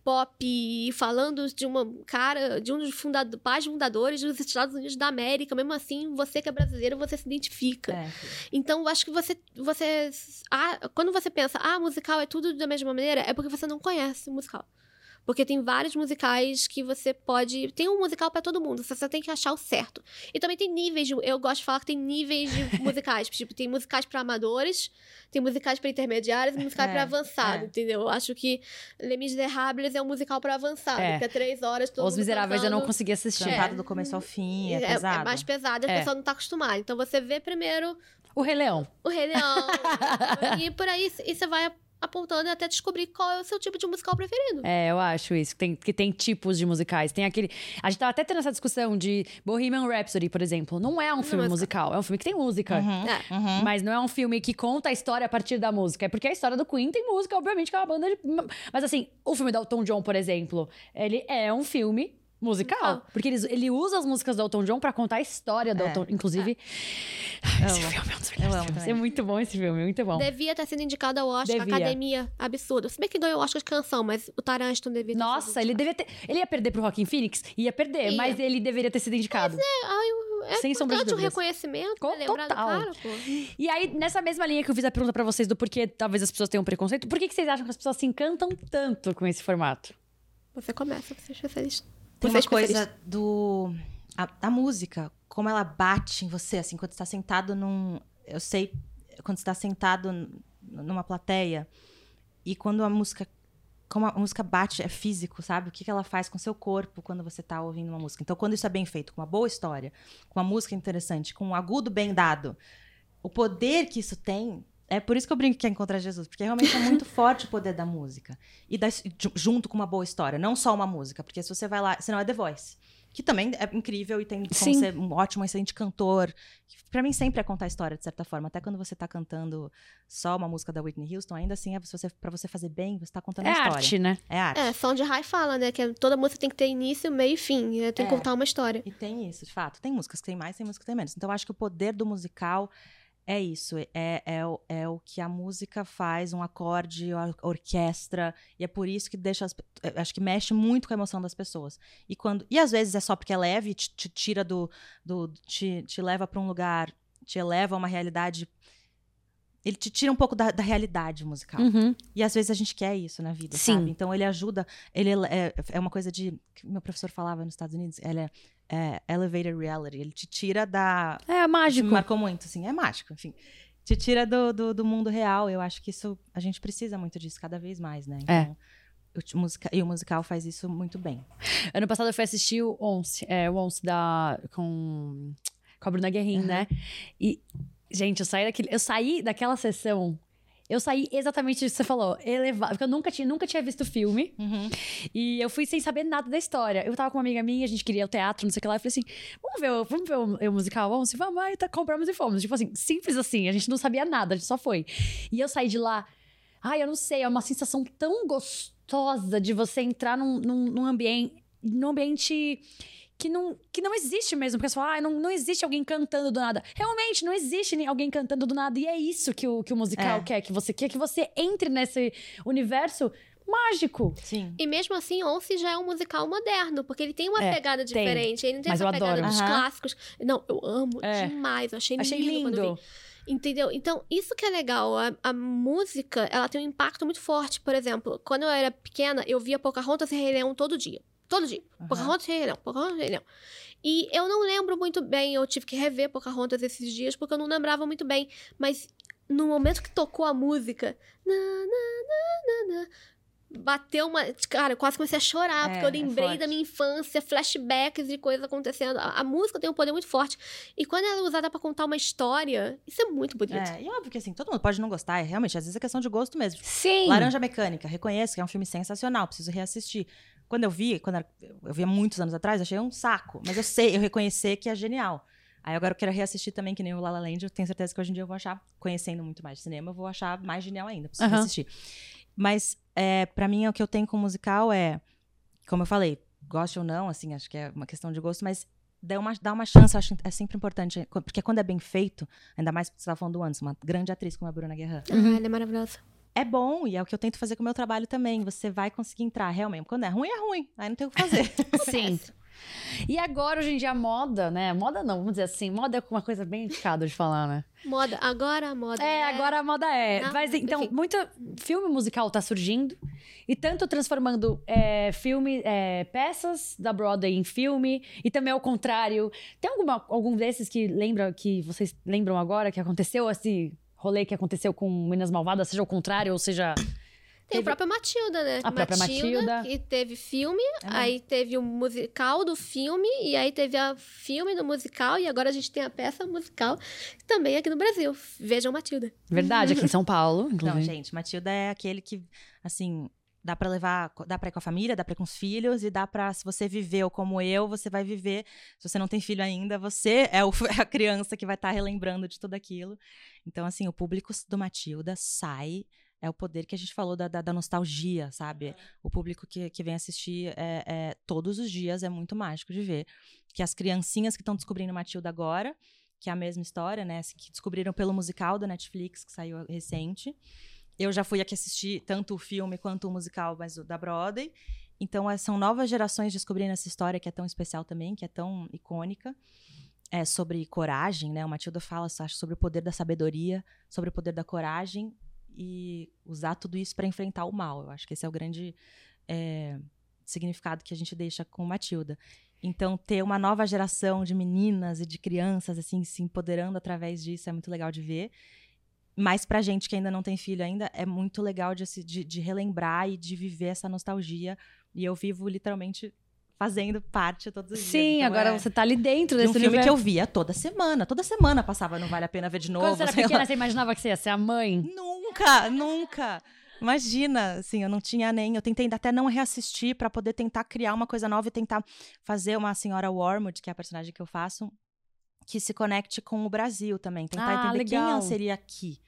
pop, falando de uma cara, de um dos fundado, pais fundadores dos Estados Unidos da América. Mesmo assim, você que é brasileiro, você se identifica. É. Então, eu acho que você. você ah, quando você pensa, ah, musical é tudo da mesma maneira, é porque você não conhece o musical. Porque tem vários musicais que você pode. Tem um musical pra todo mundo, você só tem que achar o certo. E também tem níveis de. Eu gosto de falar que tem níveis de musicais. tipo, tem musicais pra amadores, tem musicais pra intermediários e musicais É, pra avançado, é. entendeu? Eu acho que Les Miserables é um musical pra avançado, É. que é três horas todo Os mundo Miseráveis eu não cantando. consegui assistir. Cantado do começo ao fim, é, É, pesado. é mais pesado, a É. pessoa não tá acostumada. Então você vê primeiro O Rei Leão. o Rei Leão. e por aí e você vai apontando até descobrir qual é o seu tipo de musical preferido. É, eu acho isso. Que tem, que tem tipos de musicais. Tem aquele. A gente tava até tendo essa discussão de Bohemian Rhapsody, por exemplo. Não é um filme é musical, é um filme que tem música. Uhum, É. uhum. Mas não é um filme que conta a história a partir da música. É porque a história do Queen tem música, obviamente, que é uma banda de. Mas assim, o filme do Elton John, por exemplo, ele é um filme musical. Musical. Porque ele, ele usa as músicas do Elton John pra contar a história do É. Elton. Inclusive. Eu Esse filme é um dos melhores. É muito bom esse filme, muito bom. Devia ter sido indicado ao Oscar, Devia. Academia, absurdo. Se bem que ganhou o Oscar de canção, mas o Taranton devia ter Nossa, ele devia ter. Ele ia perder pro Joaquin Phoenix? Ia perder, Ia. mas ele deveria ter sido indicado. Ai, eu- é Sem sombra de dúvidas. reconhecimento, Co- né? lembrar total. cara. E aí, nessa mesma linha que eu fiz a pergunta pra vocês do porquê talvez as pessoas tenham preconceito, por que, que vocês acham que as pessoas se encantam tanto com esse formato? Você começa, você é especialista. Tem Você é uma coisa do. A, a música, como ela bate em você, assim, quando você tá sentado num. Eu sei, quando você tá sentado numa plateia e quando a música. Como a música bate, é físico, sabe? O que, que ela faz com seu corpo quando você tá ouvindo uma música. Então, quando isso é bem feito, com uma boa história, com uma música interessante, com um agudo bem dado, o poder que isso tem. É por isso que eu brinco que é encontrar Jesus, porque realmente é muito forte o poder da música. E da- ju- junto com uma boa história, não só uma música, porque se você vai lá, senão é The Voice, que também é incrível e tem como Sim. ser um ótimo, excelente cantor. que Pra mim sempre é contar história de certa forma, até quando você tá cantando só uma música da Whitney Houston, ainda assim é você, para você fazer bem, você tá contando É a história. arte, né? É arte. É, Sound High fala, né? Que toda música tem que ter início, meio e fim. né, Tem que É. contar uma história. E tem isso, de fato. Tem músicas que tem mais, tem músicas que tem menos. Então, eu acho que o poder do musical é isso. É, é, o- é o que a música faz, um acorde, a orquestra. E é por isso que deixa. As, eu acho que mexe muito com a emoção das pessoas. E quando e às vezes é só porque é leve, te, te tira do. do te, te leva para um lugar, te eleva a uma realidade. Ele te tira um pouco da, da realidade musical. Uhum. E às vezes a gente quer isso na vida, Sim. sabe? Então ele ajuda. Ele é, é uma coisa de. que meu professor falava nos Estados Unidos. Ele é, é elevated reality. Ele te tira da. É Isso mágico. me marcou muito, assim. É mágico, enfim. Te tira do, do, do mundo real. Eu acho que isso. A gente precisa muito disso cada vez mais, né? É. Então, o t- musica- e o musical faz isso muito bem. Ano passado eu fui assistir o Once, é, o Once da, com, com a Bruna Guerrin, né? E, gente, eu saí, daquele, eu saí daquela sessão. Eu saí exatamente isso que você falou, elevado. Porque eu nunca tinha, nunca tinha visto o filme. E eu fui sem saber nada da história. Eu tava com uma amiga minha, a gente queria ao teatro, não sei o que lá. Eu falei assim: vamos ver, o- vamos ver o, o musical? Vamos, aí tá, compramos e fomos. Tipo assim, simples assim, a gente não sabia nada, a gente só foi. E eu saí de lá. Ai, eu não sei, é uma sensação tão gostosa de você entrar num, num, num ambiente. Num ambiente que não, que não existe mesmo. Porque você fala, ah, não, não existe alguém cantando do nada. Realmente, não existe nem alguém cantando do nada. E é isso que o, que o musical É. quer, que você quer que você entre nesse universo mágico. Sim. E mesmo assim, Once já é um musical moderno, porque ele tem uma É, pegada tem. diferente. Ele não tem Mas essa eu pegada adoro. dos Aham. clássicos. Não, eu amo É. demais. Eu achei, Achei lindo. quando lindo. vi. Entendeu? Então, isso que é legal. A, a música, ela tem um impacto muito forte. Por exemplo, quando eu era pequena, eu via Pocahontas e Rei Leão todo dia. Todo dia. Aham. Pocahontas Rei Leão. Pocahontas Rei Leão. E eu não lembro muito bem. Eu tive que rever Pocahontas esses dias porque eu não lembrava muito bem. Mas no momento que tocou a música... Na, na, na, na, na, bateu uma... Cara, eu quase comecei a chorar. É, porque eu é lembrei forte. da minha infância. Flashbacks de coisas acontecendo. A, a música tem um poder muito forte. E quando ela é usada pra contar uma história, isso é muito bonito. É, e óbvio que assim, todo mundo pode não gostar, é, realmente, às vezes é questão de gosto mesmo. Sim. Laranja Mecânica, reconheço que é um filme sensacional, preciso reassistir. Quando eu vi, quando era- eu vi há muitos anos atrás, achei um saco. Mas eu sei, eu reconhecer que é genial. Aí agora eu quero reassistir também, que nem o La La Land. Eu tenho certeza que hoje em dia eu vou achar, conhecendo muito mais de cinema, eu vou achar mais genial ainda. Preciso Aham. reassistir. Mas, é, para mim, o que eu tenho com o musical é, como eu falei, goste ou não, assim, acho que é uma questão de gosto, mas dá uma, dá uma chance, eu acho é sempre importante. Porque quando é bem feito, ainda mais porque você estava falando do antes, uma grande atriz como a Bruna Guerra Ah, Uhum. ela é maravilhosa. É bom e é o que eu tento fazer com o meu trabalho também. Você vai conseguir entrar, realmente. Quando é ruim, é ruim. Aí não tem o que fazer. Sim. E agora, hoje em dia, a moda, né? Moda não, vamos dizer assim. Moda é uma coisa bem delicada de falar, né? Moda. Agora a moda. É, agora a moda é. Não, Mas então, enfim. muito filme musical tá surgindo. E tanto transformando é, filme, é, peças da Broadway em filme. E também ao contrário. Tem alguma, algum desses que lembra, que vocês lembram agora que aconteceu esse rolê que aconteceu com Minas Malvadas, seja ao contrário, ou seja. Tem Teve- a própria Matilda, né? A própria Matilda. Que teve filme, É aí teve o musical do filme, e aí teve a filme do musical, e agora a gente tem a peça musical também aqui no Brasil. Vejam Matilda. Verdade, aqui em São Paulo. Não, inclusive. gente, Matilda é aquele que, assim, dá pra levar, dá pra ir com a família, dá pra ir com os filhos e dá pra, se você viveu como eu, você vai viver. Se você não tem filho ainda, você é, o- é a criança que vai estar relembrando de tudo aquilo. Então, assim, o público do Matilda sai. É o poder que a gente falou da, da, da nostalgia, sabe? O público que, que vem assistir é, é, todos os dias é muito mágico de ver. Que as criancinhas que estão descobrindo Matilda agora, que é a mesma história, né? Que descobriram pelo musical da Netflix, que saiu recente. Eu já fui aqui assistir tanto o filme quanto o musical, mas o da Broadway. Então, é, são novas gerações descobrindo essa história que é tão especial também, que é tão icônica. É sobre coragem, né? O Matilda fala, acho, sobre o poder da sabedoria, sobre o poder da coragem e usar tudo isso para enfrentar o mal. Eu acho que esse é o grande é, significado que a gente deixa com Matilda. Então, ter uma nova geração de meninas e de crianças, assim, se empoderando através disso é muito legal de ver. Mas pra gente que ainda não tem filho ainda, é muito legal de, se- de- de relembrar e de viver essa nostalgia. E eu vivo literalmente fazendo parte todos os dias. Sim, Então, agora é você tá ali dentro de desse um filme que universo. eu via toda semana. Toda semana passava, não vale a pena ver de novo. Quando você era sei lá. pequena, você imaginava que você ia ser a mãe? Nunca, nunca. Imagina, assim, eu não tinha nem. Eu tentei até não reassistir pra poder tentar criar uma coisa nova e tentar fazer uma senhora Wormwood, que é a personagem que eu faço, que se conecte com o Brasil também. Tentar Ah, entender quem legal. ela seria aqui.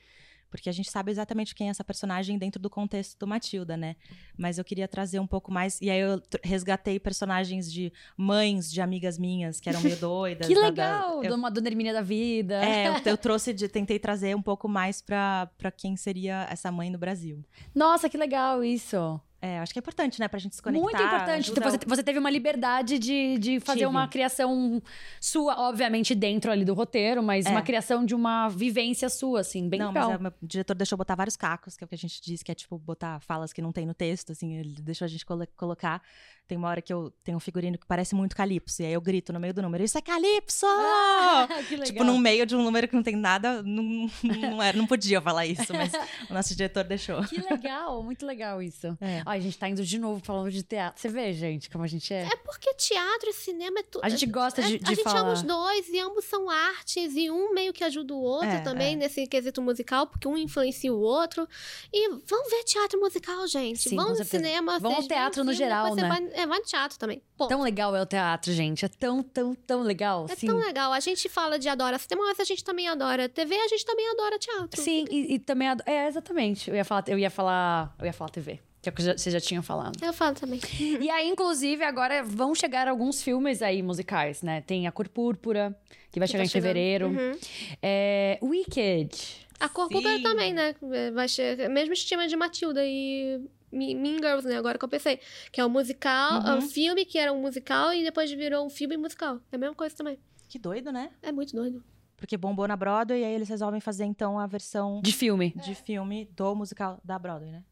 Porque a gente sabe exatamente quem é essa personagem dentro do contexto do Matilda, né? Mas eu queria trazer um pouco mais. E aí eu resgatei personagens de mães de amigas minhas que eram meio doidas. Que da- da- legal! eu uma Dona Hermínia da vida. é, eu, eu trouxe, de, tentei trazer um pouco mais pra, pra quem seria essa mãe no Brasil. Nossa, que legal isso. É, acho que é importante, né, pra gente se conectar. Muito importante. Então, você, o- você teve uma liberdade de, de fazer Tive. uma criação sua, obviamente, dentro ali do roteiro, mas É. uma criação de uma vivência sua, assim, bem Não, legal. mas é, meu diretor deixou botar vários cacos, que é o que a gente diz, que é tipo botar falas que não tem no texto, assim, ele deixou a gente colo- colocar. Tem uma hora que eu tenho um figurino que parece muito Calypso, e aí eu grito no meio do número, isso é Calypso! Ah, que legal. Tipo, no meio de um número que não tem nada, não, não, era, não podia falar isso, mas o nosso diretor deixou. Que legal, muito legal isso. É. Ai, a gente tá indo de novo falando de teatro. Você vê, gente, como a gente é? É porque teatro e cinema é tudo. A gente gosta de, a de gente falar. ama os dois e ambos são artes e um meio que ajuda o outro É, também é. nesse quesito musical, porque um influencia o outro. E vamos ver teatro musical, gente. Sim, vamos no cinema. Vamos ao teatro no geral, né? Vai, é, vai no teatro também. Tão legal é o teatro, gente. É tão, tão, tão legal. é assim. tão legal. A gente fala de adora cinema, mas a gente também adora TV, a gente também adora teatro. Sim, e, e também. ado- É, exatamente. Eu ia falar, eu ia falar, eu ia falar TV. Que é o que já- vocês já tinham falado. Eu falo também. E aí, inclusive, agora vão chegar alguns filmes aí musicais, né? Tem A Cor Púrpura, que vai Que chegar tá em chegando. fevereiro. Uhum. É, Wicked. A cor Sim. púrpura também, né? Vai ser mesmo estima de Matilda e Me- Mean Girls, né? Agora que eu pensei. Que é um musical, é um Uhum. filme que era um musical e depois virou um filme musical. É a mesma coisa também. Que doido, né? É muito doido. porque bombou na Broadway, e aí eles resolvem fazer então a versão De filme. de filme do musical da Broadway, né?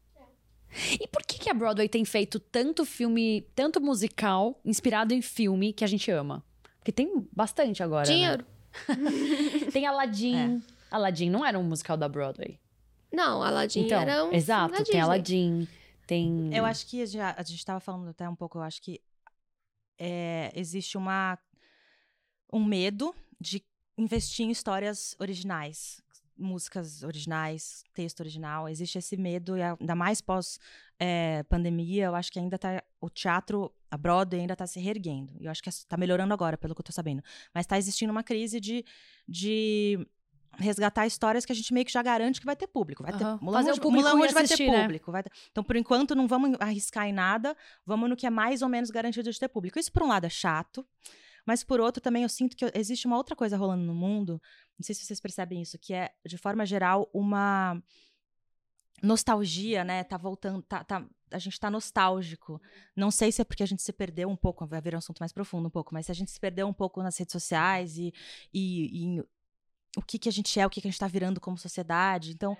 E por que, que a Broadway tem feito tanto filme, tanto musical, inspirado em filme, que a gente ama? Porque tem bastante agora. né? Dinheiro. Tem Aladdin. É. Aladdin não era um musical da Broadway. Não, Aladdin então, era um exato, da tem Disney. Aladdin, tem. Eu acho que já, a gente estava falando até um pouco, eu acho que é, existe uma um medo de investir em histórias originais, músicas originais, texto original. Existe esse medo, e ainda mais pós é, pandemia, eu acho que ainda tá. O teatro, a Broadway ainda tá se reerguendo. E eu acho que está melhorando agora, pelo que eu tô sabendo. Mas está existindo uma crise de. de resgatar histórias que a gente meio que já garante que vai ter público. Vai ter Mulan Fazer o público Mulan Rouge vai assistir, ter né? público. vai ter- Então, por enquanto, não vamos arriscar em nada. Vamos no que é mais ou menos garantido de ter público. Isso, por um lado, é chato. Mas, por outro, também eu sinto que existe uma outra coisa rolando no mundo. Não sei se vocês percebem isso, que é, de forma geral, uma nostalgia, né? Tá voltando. Tá, tá- a gente tá nostálgico. Não sei se é porque a gente se perdeu um pouco, vai virar um assunto mais profundo um pouco, mas se a gente se perdeu um pouco nas redes sociais e, e, e o que, que a gente é, o que, que a gente tá virando como sociedade. Então,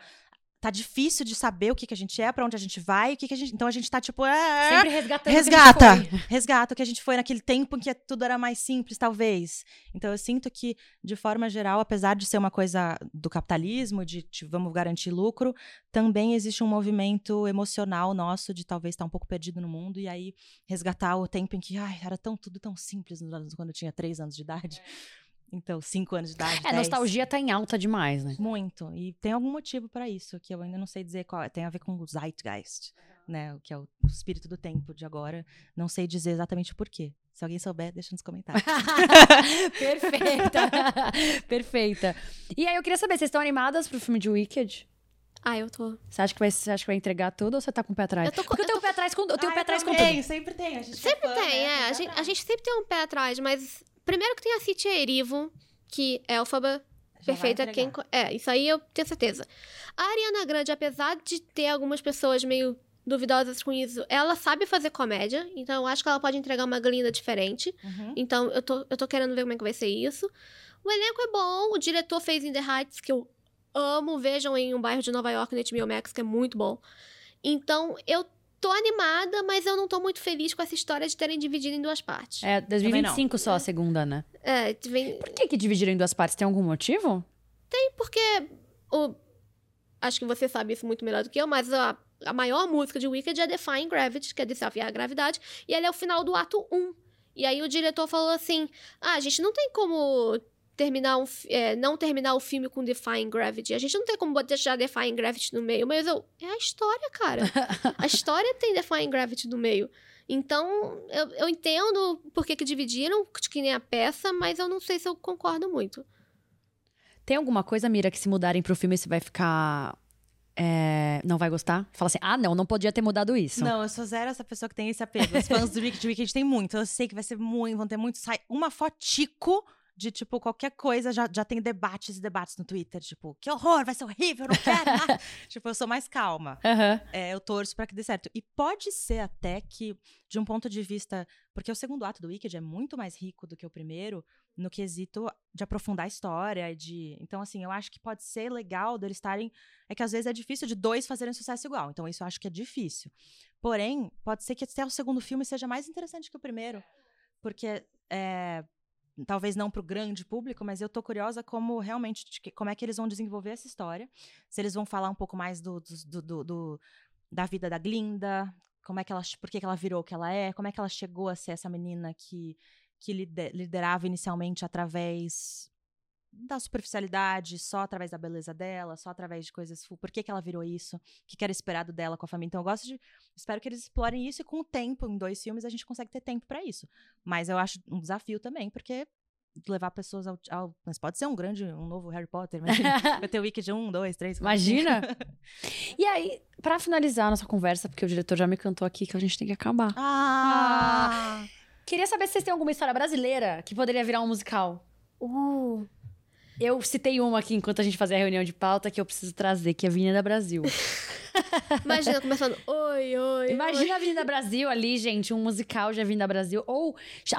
tá difícil de saber o que, que a gente é, pra onde a gente vai, o que, que a gente. Então a gente tá tipo. "Ah, Sempre resgatando. o que a gente Resgata! foi. Resgata o que a gente foi naquele tempo em que tudo era mais simples, talvez. Então eu sinto que, de forma geral, apesar de ser uma coisa do capitalismo, de, de vamos garantir lucro, também existe um movimento emocional nosso de talvez estar um pouco perdido no mundo e aí resgatar o tempo em que ai, era tão, tudo tão simples quando eu tinha três anos de idade. Então, cinco anos de idade. É, 10. nostalgia tá em alta demais, né? Muito. E tem algum motivo pra isso, que eu ainda não sei dizer qual. é. Tem a ver com o Zeitgeist, né? O que é o espírito do tempo de agora. Não sei dizer exatamente o porquê. Se alguém souber, deixa nos comentários. Perfeita. Perfeita. E aí, eu queria saber, vocês estão animadas pro filme de Wicked? Ah, eu tô. Você acha que vai, você acha que vai entregar tudo ou você tá com o pé atrás? Eu tô com- Porque eu eu tenho o pé atrás com, eu tenho o pé Ah, atrás com também, tudo. Sempre tem. A gente Sempre tem, é. A gente, a gente sempre tem um pé atrás, mas primeiro que tem a City Erivo, que é Elfaba perfeita. Quem, é, isso aí eu tenho certeza. A Ariana Grande, apesar de ter algumas pessoas meio duvidosas com isso, ela sabe fazer comédia, então eu acho que ela pode entregar uma glinda diferente. Uhum. Então eu tô, eu tô querendo ver como é que vai ser isso. O elenco é bom, o diretor fez In The Heights, que eu amo, vejam em um bairro de Nova York no HBO Max, que é muito bom. Então eu tô animada, mas eu não tô muito feliz com essa história de terem dividido em duas partes. É, 2025 só a segunda, né? É, vem, Por que que dividiram em duas partes? Tem algum motivo? porque o, acho que você sabe isso muito melhor do que eu, mas a, a maior música de Wicked é Defying Gravity, que é desafiar a gravidade, e ela é o final do ato 1. E aí o diretor falou assim: "Ah, a gente não tem como terminar um, é, não terminar o filme com Defying Gravity. A gente não tem como botar- deixar Defying Gravity no meio, mas eu, é a história, cara. a história tem Defying Gravity no meio. Então, eu, eu entendo por que, que dividiram, que nem a peça, mas eu não sei se eu concordo muito. Tem alguma coisa, Mira, que se mudarem pro filme você vai ficar. é, não vai gostar? Fala assim, ah, não, não podia ter mudado isso. Não, eu sou zero essa pessoa que tem esse apego. Os fãs do Wicked, Wicked tem muito. Eu sei que vai ser muito, vão ter muito. Sai uma fotico de, tipo, qualquer coisa. Já, já tem debates e debates no Twitter. Tipo, que horror, vai ser horrível, eu não quero nada. tipo, eu sou mais calma. Aham. É, eu torço pra que dê certo. E pode ser até que, de um ponto de vista. Porque o segundo ato do Wicked é muito mais rico do que o primeiro, no quesito de aprofundar a história. De... Então, assim, eu acho que pode ser legal deles estarem. É que às vezes é difícil de dois fazerem sucesso igual. Então, isso eu acho que é difícil. Porém, pode ser que até o segundo filme seja mais interessante que o primeiro. Porque. É, talvez não para o grande público, mas eu tô curiosa como realmente como é que eles vão desenvolver essa história. Se eles vão falar um pouco mais do, do, do- do- da vida da Glinda, como é que ela, por que, que ela virou o que ela é, como é que ela chegou a ser essa menina que, que lide- liderava inicialmente através da superficialidade, só através da beleza dela, só através de coisas. Por que, que ela virou isso? O que, que era esperado dela com a família? Então, eu gosto de. Espero que eles explorem isso e com o tempo, em dois filmes, a gente consegue ter tempo pra isso. Mas eu acho um desafio também, porque levar pessoas ao, ao- Mas pode ser um grande, um novo Harry Potter. Imagina. Vai ter o Wicked 1, 2, 3, 4. Imagina? E aí, pra finalizar a nossa conversa, porque o diretor já me cantou aqui que a gente tem que acabar. Ah! Queria saber se vocês têm alguma história brasileira que poderia virar um musical. Imagina começando, oi, oi. Imagina a Avenida Brasil ali, gente, um musical de Avenida Brasil. Ou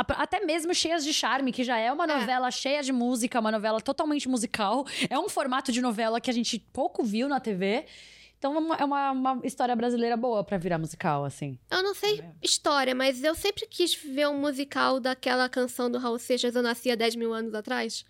até mesmo Cheias de Charme, que já é uma É. novela cheia de música, uma novela totalmente musical. É um formato de novela que a gente pouco viu na TV. Então é uma- é uma, uma história brasileira boa pra virar musical, assim. Eu não sei história, mas eu sempre quis ver um musical daquela canção do Raul Seixas, Eu Nasci há 10 mil anos atrás.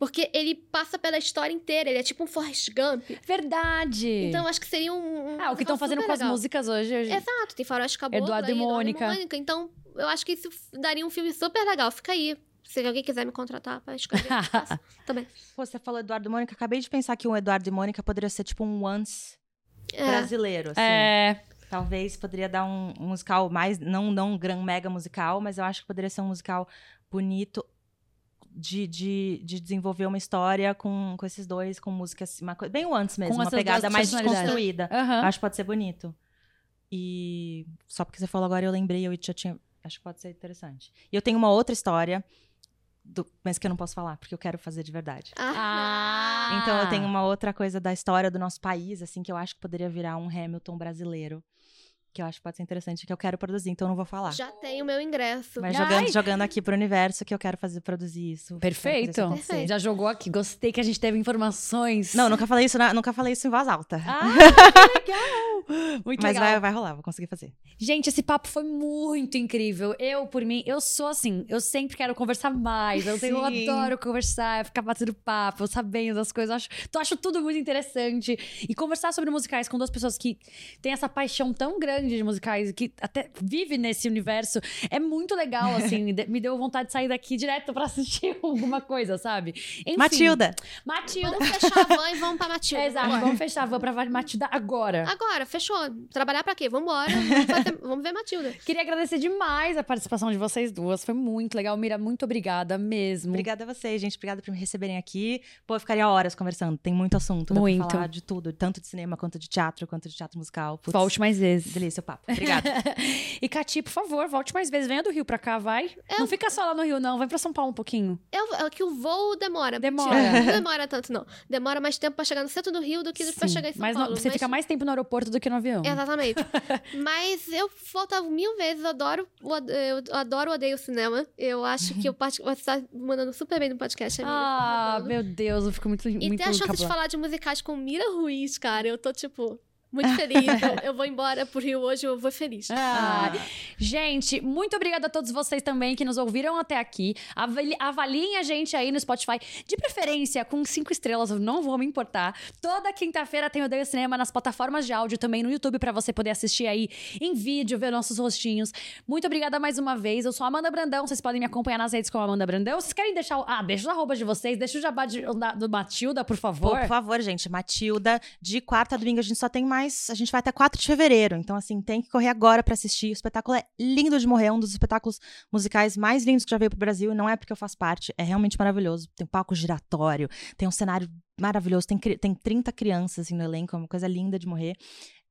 Porque ele passa pela história inteira, ele é tipo um Forrest Gump. Verdade! Então eu acho que seria um. um ah, o que estão fazendo com as legal. músicas hoje. hoje- Exato, tem Faroeste Caboclo Eduardo aí, e Mônica. Então, eu acho que isso daria um filme super legal. Fica aí. Se alguém quiser me contratar pra escrever, também. Pô, você falou Eduardo e Mônica. Acabei de pensar que o Eduardo e Mônica poderia ser tipo um once É. brasileiro, assim. É. Talvez poderia dar um, um musical mais, não, não um gran mega musical, mas eu acho que poderia ser um musical bonito de, de, de desenvolver uma história com, com esses dois, com música assim, uma coisa, bem o antes mesmo, Com uma pegada mais desconstruída. Aham. Acho que pode ser bonito. E só porque você falou agora eu lembrei, eu já tinha, acho que pode ser interessante. E eu tenho uma outra história, do- mas que eu não posso falar, porque eu quero fazer de verdade. Ah. Então eu tenho uma outra coisa da história do nosso país, assim, que eu acho que poderia virar um Hamilton brasileiro. Que eu acho que pode ser interessante, que eu quero produzir, então eu não vou falar. Já tenho meu ingresso. Mas jogando, jogando aqui pro universo que eu quero fazer produzir isso. Quero fazer isso Perfeito. Perfeito. Já jogou aqui. Gostei que a gente teve informações. Não, nunca falei isso, na- nunca falei isso em voz alta. Ah, que legal! Muito mas legal. vai, vai rolar, vou conseguir fazer. Gente, esse papo foi muito incrível. Eu, por mim, eu sou assim, eu sempre quero conversar mais. Eu, tenho- eu adoro conversar, ficar batendo papo, sabendo das coisas. Eu acho, então, acho tudo muito interessante. E conversar sobre musicais com duas pessoas que têm essa paixão tão grande de musicais, que até vive nesse universo, é muito legal, assim. me deu vontade de sair daqui direto pra assistir alguma coisa, sabe? Enfim, Matilda! Matilda. Vamos fechar a van e vamos pra Matilda. Exato, vamos fechar a van pra Matilda agora. Agora, fechou. Trabalhar pra quê? Vambora. Vamos, vamos ver Matilda. Queria agradecer demais a participação de vocês duas. Foi muito legal. Mira, muito obrigada mesmo. Obrigada a vocês, gente. Obrigada por me receberem aqui. Pô, eu ficaria horas conversando. Tem muito assunto. Muito. Pra falar de tudo. Tanto de cinema, quanto de teatro, quanto de teatro musical. Putz, Volte mais vezes. Delícia o papo. Obrigada. e Cati, por favor, volte mais vezes. Venha do Rio pra cá, vai. Não fica só lá no Rio, não. Vem pra São Paulo um pouquinho. Eu, é que o voo demora. Demora. Mentira, Não demora tanto, não. Demora mais tempo pra chegar no centro do Rio do que pra Sim, chegar em São mas não- Paulo. você fica mais tempo no aeroporto do que no avião. Exatamente. Mas eu voltava mil vezes, eu adoro, eu adoro odeio cinema. Eu acho que eu part- você tá mandando super bem no podcast, amiga. Ah, meu Deus, eu fico muito E muito ter a chance de falar de musicais com Mira Ruiz, cara, eu tô, tipo, muito feliz. eu, eu vou embora pro Rio hoje, eu vou feliz. Ah, Gente, muito obrigada a todos vocês também que nos ouviram até aqui. Avali- Avaliem a gente aí no Spotify, de preferência com cinco estrelas, eu não vou me importar. Toda quinta-feira tem o Odeio Cinema nas plataformas de áudio, também no YouTube, pra você poder assistir aí em vídeo, ver nossos rostinhos. Muito obrigada mais uma vez. Eu sou a Amanda Brandão, vocês podem me acompanhar nas redes com a Amanda Brandão. Vocês querem deixar. o- Ah, deixa os arrobas de vocês, deixa o jabá de- da- do Matilda, por favor. por favor, gente. Matilda, de quarta a domingo, a gente só tem mais. A gente vai até 4 de fevereiro. Então, assim, tem que correr agora pra assistir. O espetáculo é lindo de morrer. É um dos espetáculos musicais mais lindos que já veio pro Brasil. E não é porque eu faço parte. É realmente maravilhoso. Tem palco giratório, tem um cenário maravilhoso. Tem, tem 30 crianças assim, no elenco. É uma coisa linda de morrer.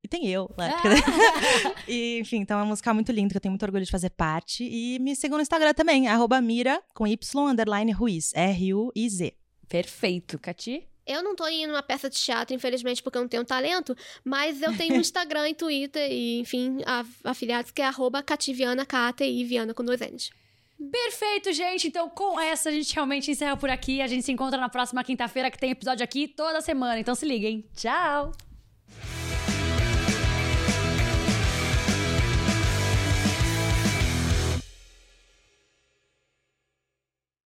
E tem eu, né? e, enfim, então é um musical muito lindo, que eu tenho muito orgulho de fazer parte. E me sigam no Instagram também, arroba mira, com Y, underline Ruiz, R-U-I-Z. Perfeito, Cati. Eu não tô indo numa peça de teatro, infelizmente, porque eu não tenho talento, mas eu tenho um Instagram e Twitter e, enfim, afiliados, que é arroba cativiana, K-A-T-I, Viana com dois N's. Perfeito, gente. Então, com essa, a gente realmente encerra por aqui. A gente se encontra na próxima quinta-feira, que tem episódio aqui toda semana. Então, se liguem. Tchau!